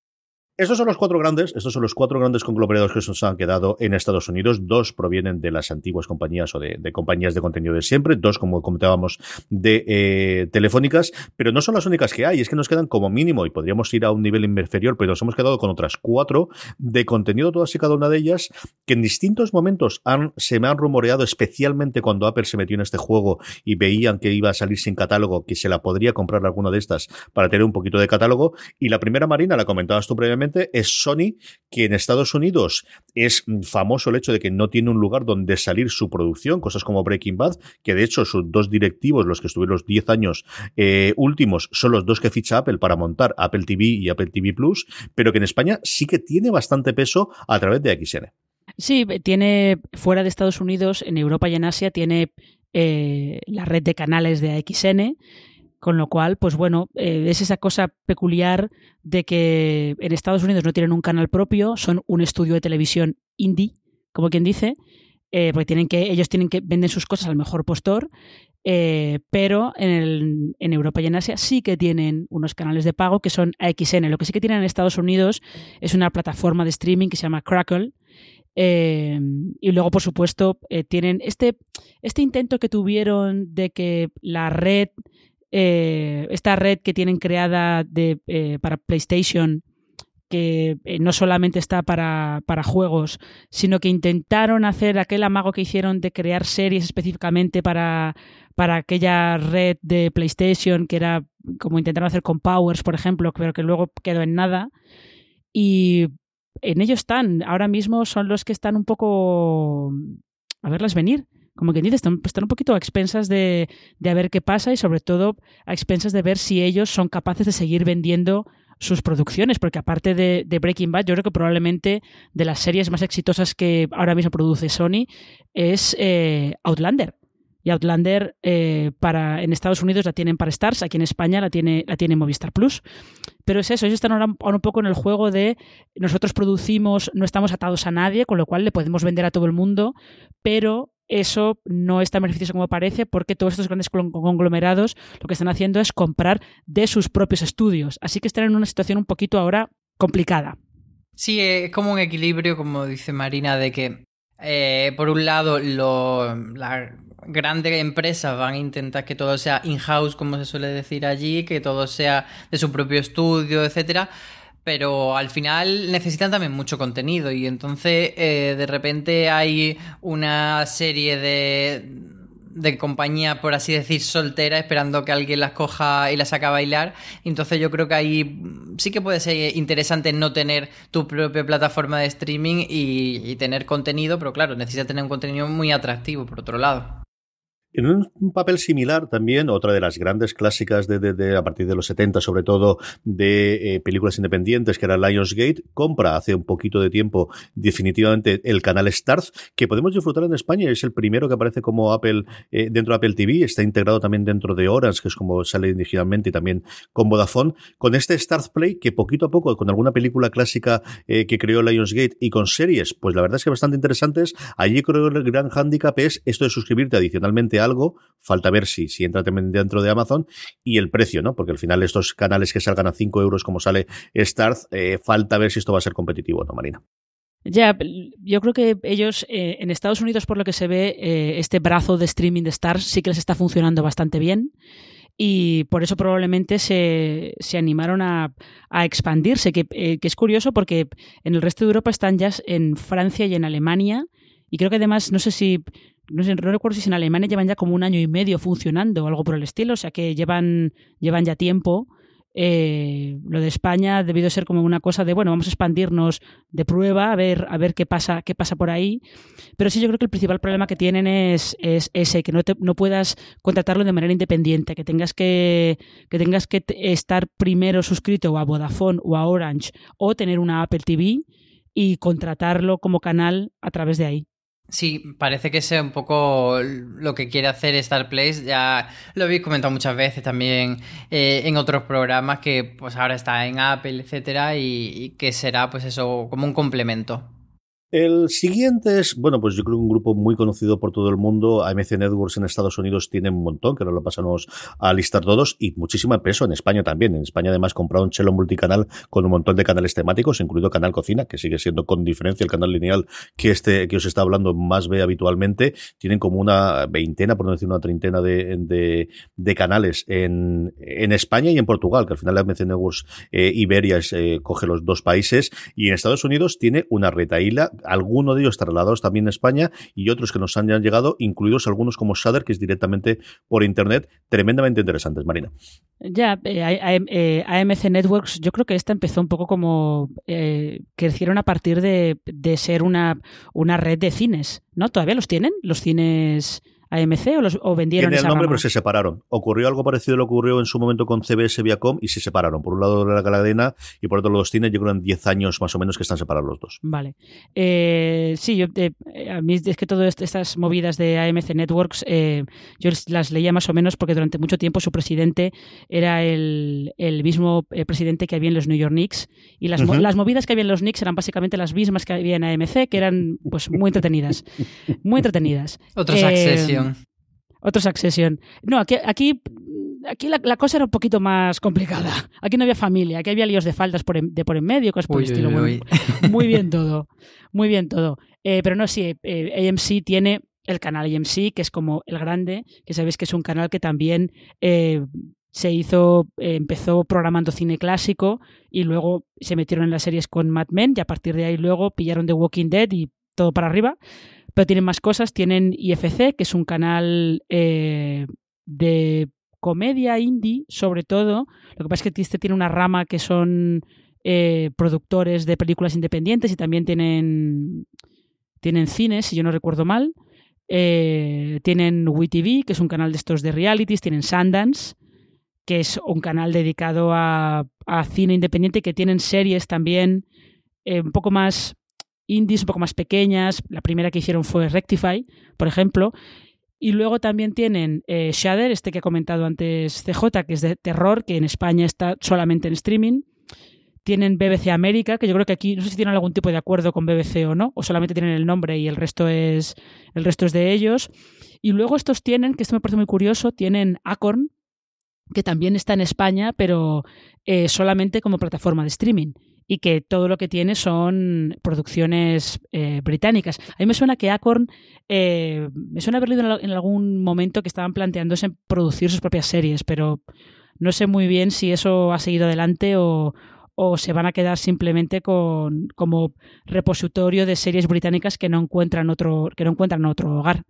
Estos son los cuatro grandes, estos son los cuatro grandes conglomerados que se nos han quedado en Estados Unidos. Dos provienen de las antiguas compañías o de, de compañías de contenido de siempre, dos, como comentábamos, de eh, telefónicas, pero no son las únicas que hay, es que nos quedan como mínimo, y podríamos ir a un nivel inferior, pero nos hemos quedado con otras cuatro de contenido, todas y cada una de ellas, que en distintos momentos han, se me han rumoreado, especialmente cuando Apple se metió en este juego y veían que iba a salir sin catálogo, que se la podría comprar alguna de estas para tener un poquito de catálogo. Y la primera, Marina, la comentabas tú previamente, es Sony, que en Estados Unidos es famoso el hecho de que no tiene un lugar donde salir su producción, cosas como Breaking Bad, que de hecho sus dos directivos, los que estuvieron los 10 años eh, últimos, son los dos que ficha Apple para montar Apple TV y Apple TV Plus, pero que en España sí que tiene bastante peso a través de XN. Sí, tiene fuera de Estados Unidos, en Europa y en Asia, tiene eh, la red de canales de AXN con lo cual, pues bueno, eh, es esa cosa peculiar de que en Estados Unidos no tienen un canal propio, son un estudio de televisión indie, como quien dice, eh, porque tienen que, ellos tienen que vender sus cosas al mejor postor, eh, pero en, el, en, Europa y en Asia sí que tienen unos canales de pago que son AXN. Lo que sí que tienen en Estados Unidos es una plataforma de streaming que se llama Crackle. Y luego, por supuesto, tienen este, este intento que tuvieron de que la red eh, esta red que tienen creada de, eh, para PlayStation, que eh, no solamente está para, para, juegos, sino que intentaron hacer aquel amago que hicieron de crear series específicamente para, para aquella red de PlayStation, que era como intentaron hacer con Powers, por ejemplo, pero que luego quedó en nada. Y en ello están. Ahora mismo son los que están un poco a verlas venir como que dices, están, un poquito a expensas de, de a ver qué pasa y sobre todo a expensas de ver si ellos son capaces de seguir vendiendo sus producciones, porque aparte de, de, Breaking Bad, yo creo que probablemente de las series más exitosas que ahora mismo produce Sony es eh, Outlander. Y Outlander eh, para, en Estados Unidos la tienen para Stars, aquí en España la tiene, la tiene Movistar Plus. Pero es eso, ellos están ahora un poco en el juego de nosotros producimos, no estamos atados a nadie, con lo cual le podemos vender a todo el mundo, pero eso no es tan beneficioso como parece porque todos estos grandes conglomerados lo que están haciendo es comprar de sus propios estudios. Así que están en una situación un poquito ahora complicada. Sí, es como un equilibrio, como dice Marina, de que eh, por un lado las grandes empresas van a intentar que todo sea in-house, como se suele decir allí, que todo sea de su propio estudio, etcétera pero al final necesitan también mucho contenido y entonces eh, de repente hay una serie de, de compañía, por así decir, soltera, esperando que alguien las coja y las saque a bailar. Entonces yo creo que ahí sí que puede ser interesante no tener tu propia plataforma de streaming y, y tener contenido, pero claro, necesitas tener un contenido muy atractivo, por otro lado. En un, papel similar también, otra de las grandes clásicas de, a partir de los 70, sobre todo de eh, películas independientes, que era Lionsgate, compra hace un poquito de tiempo definitivamente el canal Starz, que podemos disfrutar en España, es el primero que aparece como Apple eh, dentro de Apple TV, está integrado también dentro de Orange, que es como sale digitalmente y también con Vodafone, con este Starz Play, que poquito a poco, con alguna película clásica eh, que creó Lionsgate y con series, pues la verdad es que bastante interesantes, allí creo que el gran hándicap es esto de suscribirte adicionalmente a algo, falta ver si, si entra también dentro de Amazon y el precio, ¿no? Porque al final estos canales que salgan a 5 euros como sale Starz, eh, falta ver si esto va a ser competitivo, ¿no, Marina? Ya, yo creo que ellos eh, en Estados Unidos, por lo que se ve, eh, este brazo de streaming de Stars sí que les está funcionando bastante bien y por eso probablemente se, se animaron a, a expandirse, que, que, es curioso porque en el resto de Europa están ya en Francia y en Alemania y creo que además, no sé si no, sé, no recuerdo si en Alemania llevan ya como un año y medio funcionando o algo por el estilo, o sea que llevan, llevan ya tiempo. eh, lo de España ha debido ser como una cosa de, bueno, vamos a expandirnos de prueba, a ver, a ver qué pasa, qué pasa por ahí. Pero sí, yo creo que el principal problema que tienen es, es ese, que no, te, no puedas contratarlo de manera independiente, que tengas que, que tengas que estar primero suscrito a Vodafone o a Orange o tener una Apple TV y contratarlo como canal a través de ahí. Sí, parece que sea un poco lo que quiere hacer Star Place. Ya lo habéis comentado muchas veces también eh, en otros programas que pues ahora está en Apple, etcétera, y, y que será pues eso como un complemento. El siguiente es, bueno, pues yo creo que un grupo muy conocido por todo el mundo. AMC Networks en Estados Unidos tiene un montón, que ahora lo pasamos a listar todos, y muchísimo peso en España también. En España además comprado un chelo multicanal con un montón de canales temáticos, incluido Canal Cocina, que sigue siendo con diferencia el canal lineal que este que os está hablando más ve habitualmente. Tienen como una veintena, por no decir una treintena de, de, de canales en, en España y en Portugal, que al final AMC Networks eh, Iberia eh, coge los dos países, y en Estados Unidos tiene una retaíla algunos de ellos trasladados también a España y otros que nos han llegado, incluidos algunos como Shudder, que es directamente por internet, tremendamente interesantes, Marina. Ya, eh, AMC eh, Networks, yo creo que esta empezó un poco como eh, crecieron a partir de, de ser una, una red de cines, ¿no? ¿Todavía los tienen? ¿Los cines AMC o, los, o vendieron Tiene el nombre, pero se separaron. Ocurrió algo parecido a lo que ocurrió en su momento con CBS Viacom y se separaron. Por un lado la cadena y por otro los cines. Yo creo en 10 años más o menos que están separados los dos. Vale. Eh, sí, yo, eh, a mí es que todas estas movidas de AMC Networks eh, yo las leía más o menos porque durante mucho tiempo su presidente era el, el mismo eh, presidente que había en los New York Knicks y las, uh -huh. las movidas que había en los Knicks eran básicamente las mismas que había en AMC, que eran pues muy entretenidas. muy entretenidas. Otros eh, Accession. Otro Succession. No, aquí, aquí, aquí la, la, cosa era un poquito más complicada. Aquí no había familia, aquí había líos de faldas por en, de por en medio, cosas por uy, el estilo. Uy, muy, uy. muy, bien todo. Muy bien todo. Eh, pero no, sí, eh, AMC tiene el canal AMC, que es como el grande, que sabéis que es un canal que también eh, se hizo, eh, empezó programando cine clásico y luego se metieron en las series con Mad Men y a partir de ahí luego pillaron The Walking Dead y todo para arriba. Pero tienen más cosas, tienen IFC, que es un canal eh, de comedia indie, sobre todo. Lo que pasa es que este tiene una rama que son eh, productores de películas independientes y también tienen, tienen cines, si yo no recuerdo mal. Eh, tienen WeTV, que es un canal de estos de realities, tienen Sundance, que es un canal dedicado a, a cine independiente, que tienen series también eh, un poco más indies un poco más pequeñas. La primera que hicieron fue Rectify, por ejemplo. Y luego también tienen eh, Shudder, este que ha comentado antes CJ, que es de terror, que en España está solamente en streaming. Tienen BBC América, que yo creo que aquí no sé si tienen algún tipo de acuerdo con BBC o no, o solamente tienen el nombre y el resto es el resto es de ellos. Y luego estos tienen, que esto me parece muy curioso, tienen Acorn, que también está en España, pero eh, solamente como plataforma de streaming y que todo lo que tiene son producciones eh, británicas. A mí me suena que Acorn, eh, me suena haber leído en, algún momento que estaban planteándose producir sus propias series, pero no sé muy bien si eso ha seguido adelante o, o se van a quedar simplemente con como repositorio de series británicas que no encuentran otro que no encuentran otro hogar.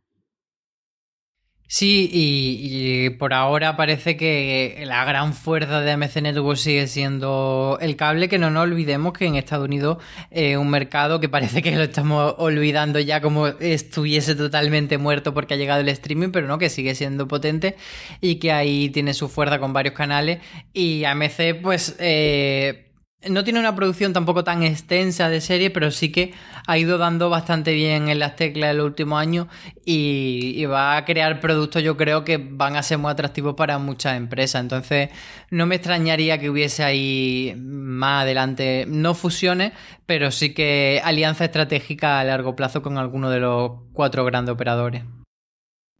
Sí, y, por ahora parece que la gran fuerza de AMC Networks sigue siendo el cable, que no nos olvidemos que en Estados Unidos es un mercado que parece que lo estamos olvidando ya como estuviese totalmente muerto porque ha llegado el streaming, pero no, que sigue siendo potente y que ahí tiene su fuerza con varios canales. Y AMC pues... Eh, no tiene una producción tampoco tan extensa de serie, pero sí que ha ido dando bastante bien en las teclas en los últimos años y, y, va a crear productos yo creo que van a ser muy atractivos para muchas empresas. Entonces no me extrañaría que hubiese ahí más adelante, no fusiones, pero sí que alianza estratégica a largo plazo con alguno de los cuatro grandes operadores.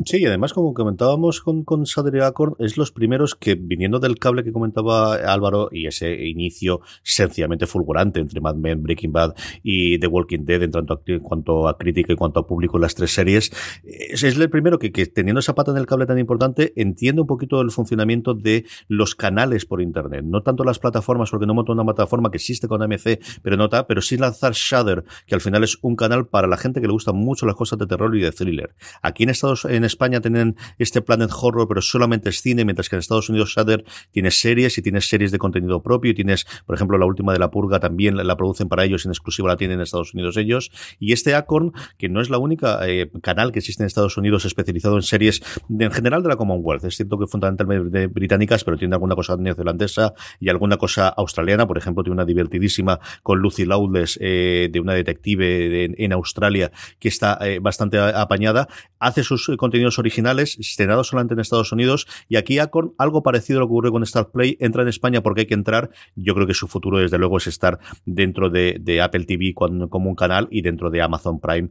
Sí, y además, como comentábamos con, con Sadri Acorn, es los primeros que, viniendo del cable que comentaba Álvaro y ese inicio sencillamente fulgurante entre Mad Men, Breaking Bad y The Walking Dead en, tanto a, en cuanto a crítica y cuanto a público en las tres series, es, el primero que, teniendo esa pata en el cable tan importante, entiende un poquito el funcionamiento de los canales por Internet. No tanto las plataformas, porque no monta una plataforma que existe con AMC, pero nota, pero sí lanzar Shudder, que al final es un canal para la gente que le gustan mucho las cosas de terror y de thriller. Aquí en Estados Unidos España tienen este Planet Horror, pero solamente es cine, mientras que en Estados Unidos Shudder tienes series y tienes series de contenido propio y tienes, por ejemplo, la última de La Purga también la, producen para ellos, en exclusiva la tienen en Estados Unidos ellos. Y este Acorn, que no es la única eh, canal que existe en Estados Unidos especializado en series en general de la Commonwealth. Es cierto que fundamentalmente británicas, pero tiene alguna cosa neozelandesa y alguna cosa australiana. Por ejemplo, tiene una divertidísima con Lucy Lawless eh, de una detective en Australia que está eh, bastante apañada. Hace sus contenidos originales, estrenados solamente en Estados Unidos. Y aquí Acorn, algo parecido a lo que ocurre con Star Play, entra en España porque hay que entrar. Yo creo que su futuro, desde luego, es estar dentro de, Apple TV como un canal y dentro de Amazon Prime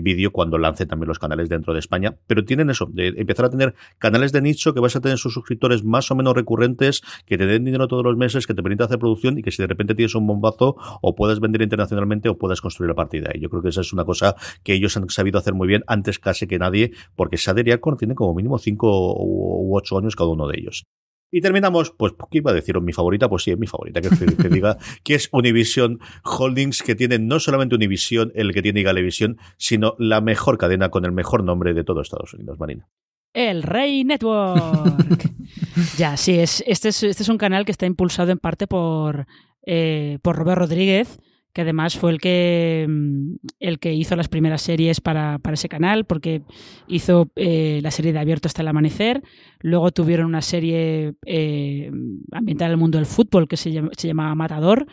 Video cuando lance también los canales dentro de España. Pero tienen eso, de empezar a tener canales de nicho que vas a tener sus suscriptores más o menos recurrentes, que te den dinero todos los meses, que te permita hacer producción y que si de repente tienes un bombazo o puedes vender internacionalmente o puedes construir a partir de ahí. Yo creo que esa es una cosa que ellos han sabido hacer muy bien antes casi que nadie, porque Shader y Acorn tienen como mínimo 5 u 8 años cada uno de ellos. Y terminamos, pues, ¿qué iba a decir? ¿Mi favorita? Pues sí, es mi favorita, que, que diga que es Univision Holdings, que tiene no solamente Univision, el que tiene Galevisión, sino la mejor cadena con el mejor nombre de todo Estados Unidos, Marina. El Rey Network. ya, sí, es, este, es, este es un canal que está impulsado en parte por, eh, por Robert Rodríguez, que además fue el que, mm, el que hizo las primeras series para, ese canal, porque hizo eh, la serie de Abierto hasta el Amanecer, luego tuvieron una serie eh, ambiental el mundo del fútbol que se, se llamaba Matador,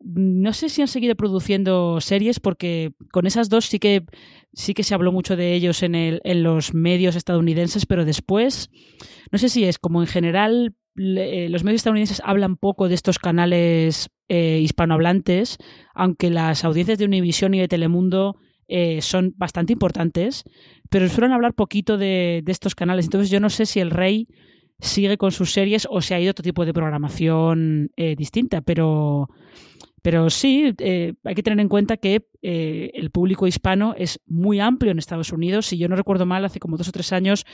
no sé si han seguido produciendo series porque con esas dos sí que sí que se habló mucho de ellos en, el, en los medios estadounidenses, pero después no sé si es como en general eh, los medios estadounidenses hablan poco de estos canales eh, hispanohablantes, aunque las audiencias de Univision y de Telemundo eh, son bastante importantes, pero suelen hablar poquito de, estos canales. Entonces yo no sé si el rey sigue con sus series o si ha ido otro tipo de programación distinta, pero pero sí, hay que tener en cuenta que el público hispano es muy amplio en Estados Unidos. Si yo no recuerdo mal, hace como dos o tres años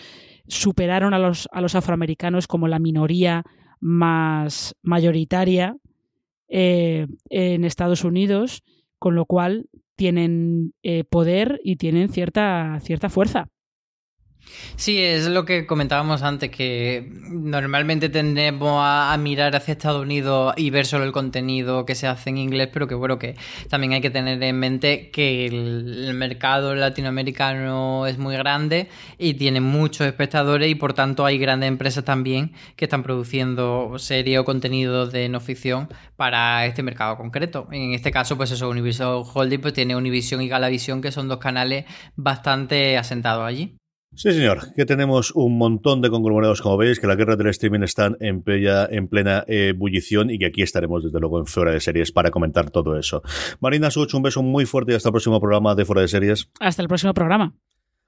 superaron a los, a los afroamericanos como la minoría más mayoritaria eh, en Estados Unidos, con lo cual tienen poder y tienen cierta, cierta fuerza. Sí, es lo que comentábamos antes, que normalmente tendemos a, mirar hacia Estados Unidos y ver solo el contenido que se hace en inglés, pero que bueno, que también hay que tener en mente que el, mercado latinoamericano es muy grande y tiene muchos espectadores y por tanto hay grandes empresas también que están produciendo serie o contenido de no ficción para este mercado concreto. En este caso, pues eso, Univision Holding pues tiene Univision y Galavisión, que son dos canales bastante asentados allí. Sí, señor, que tenemos un montón de conglomerados, como veis, que la guerra del streaming están en, plena, en plena ebullición y que aquí estaremos, desde luego, en Fuera de Series para comentar todo eso. Marina Such, un beso muy fuerte y hasta el próximo programa de Fuera de Series. Hasta el próximo programa.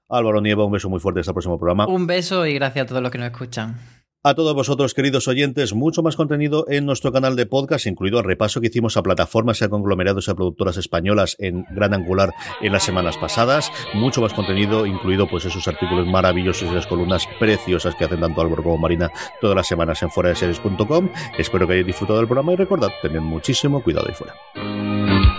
Álvaro Nieva, un beso muy fuerte hasta el próximo programa. Un beso y gracias a todos los que nos escuchan. A todos vosotros, queridos oyentes, mucho más contenido en nuestro canal de podcast, incluido el repaso que hicimos a plataformas y a conglomerados y a productoras españolas en Gran Angular en las semanas pasadas. Mucho más contenido, incluido pues esos artículos maravillosos y las columnas preciosas que hacen tanto Álvaro como Marina todas las semanas en fuera de. Espero que hayáis disfrutado del programa y recordad, tened muchísimo cuidado ahí fuera.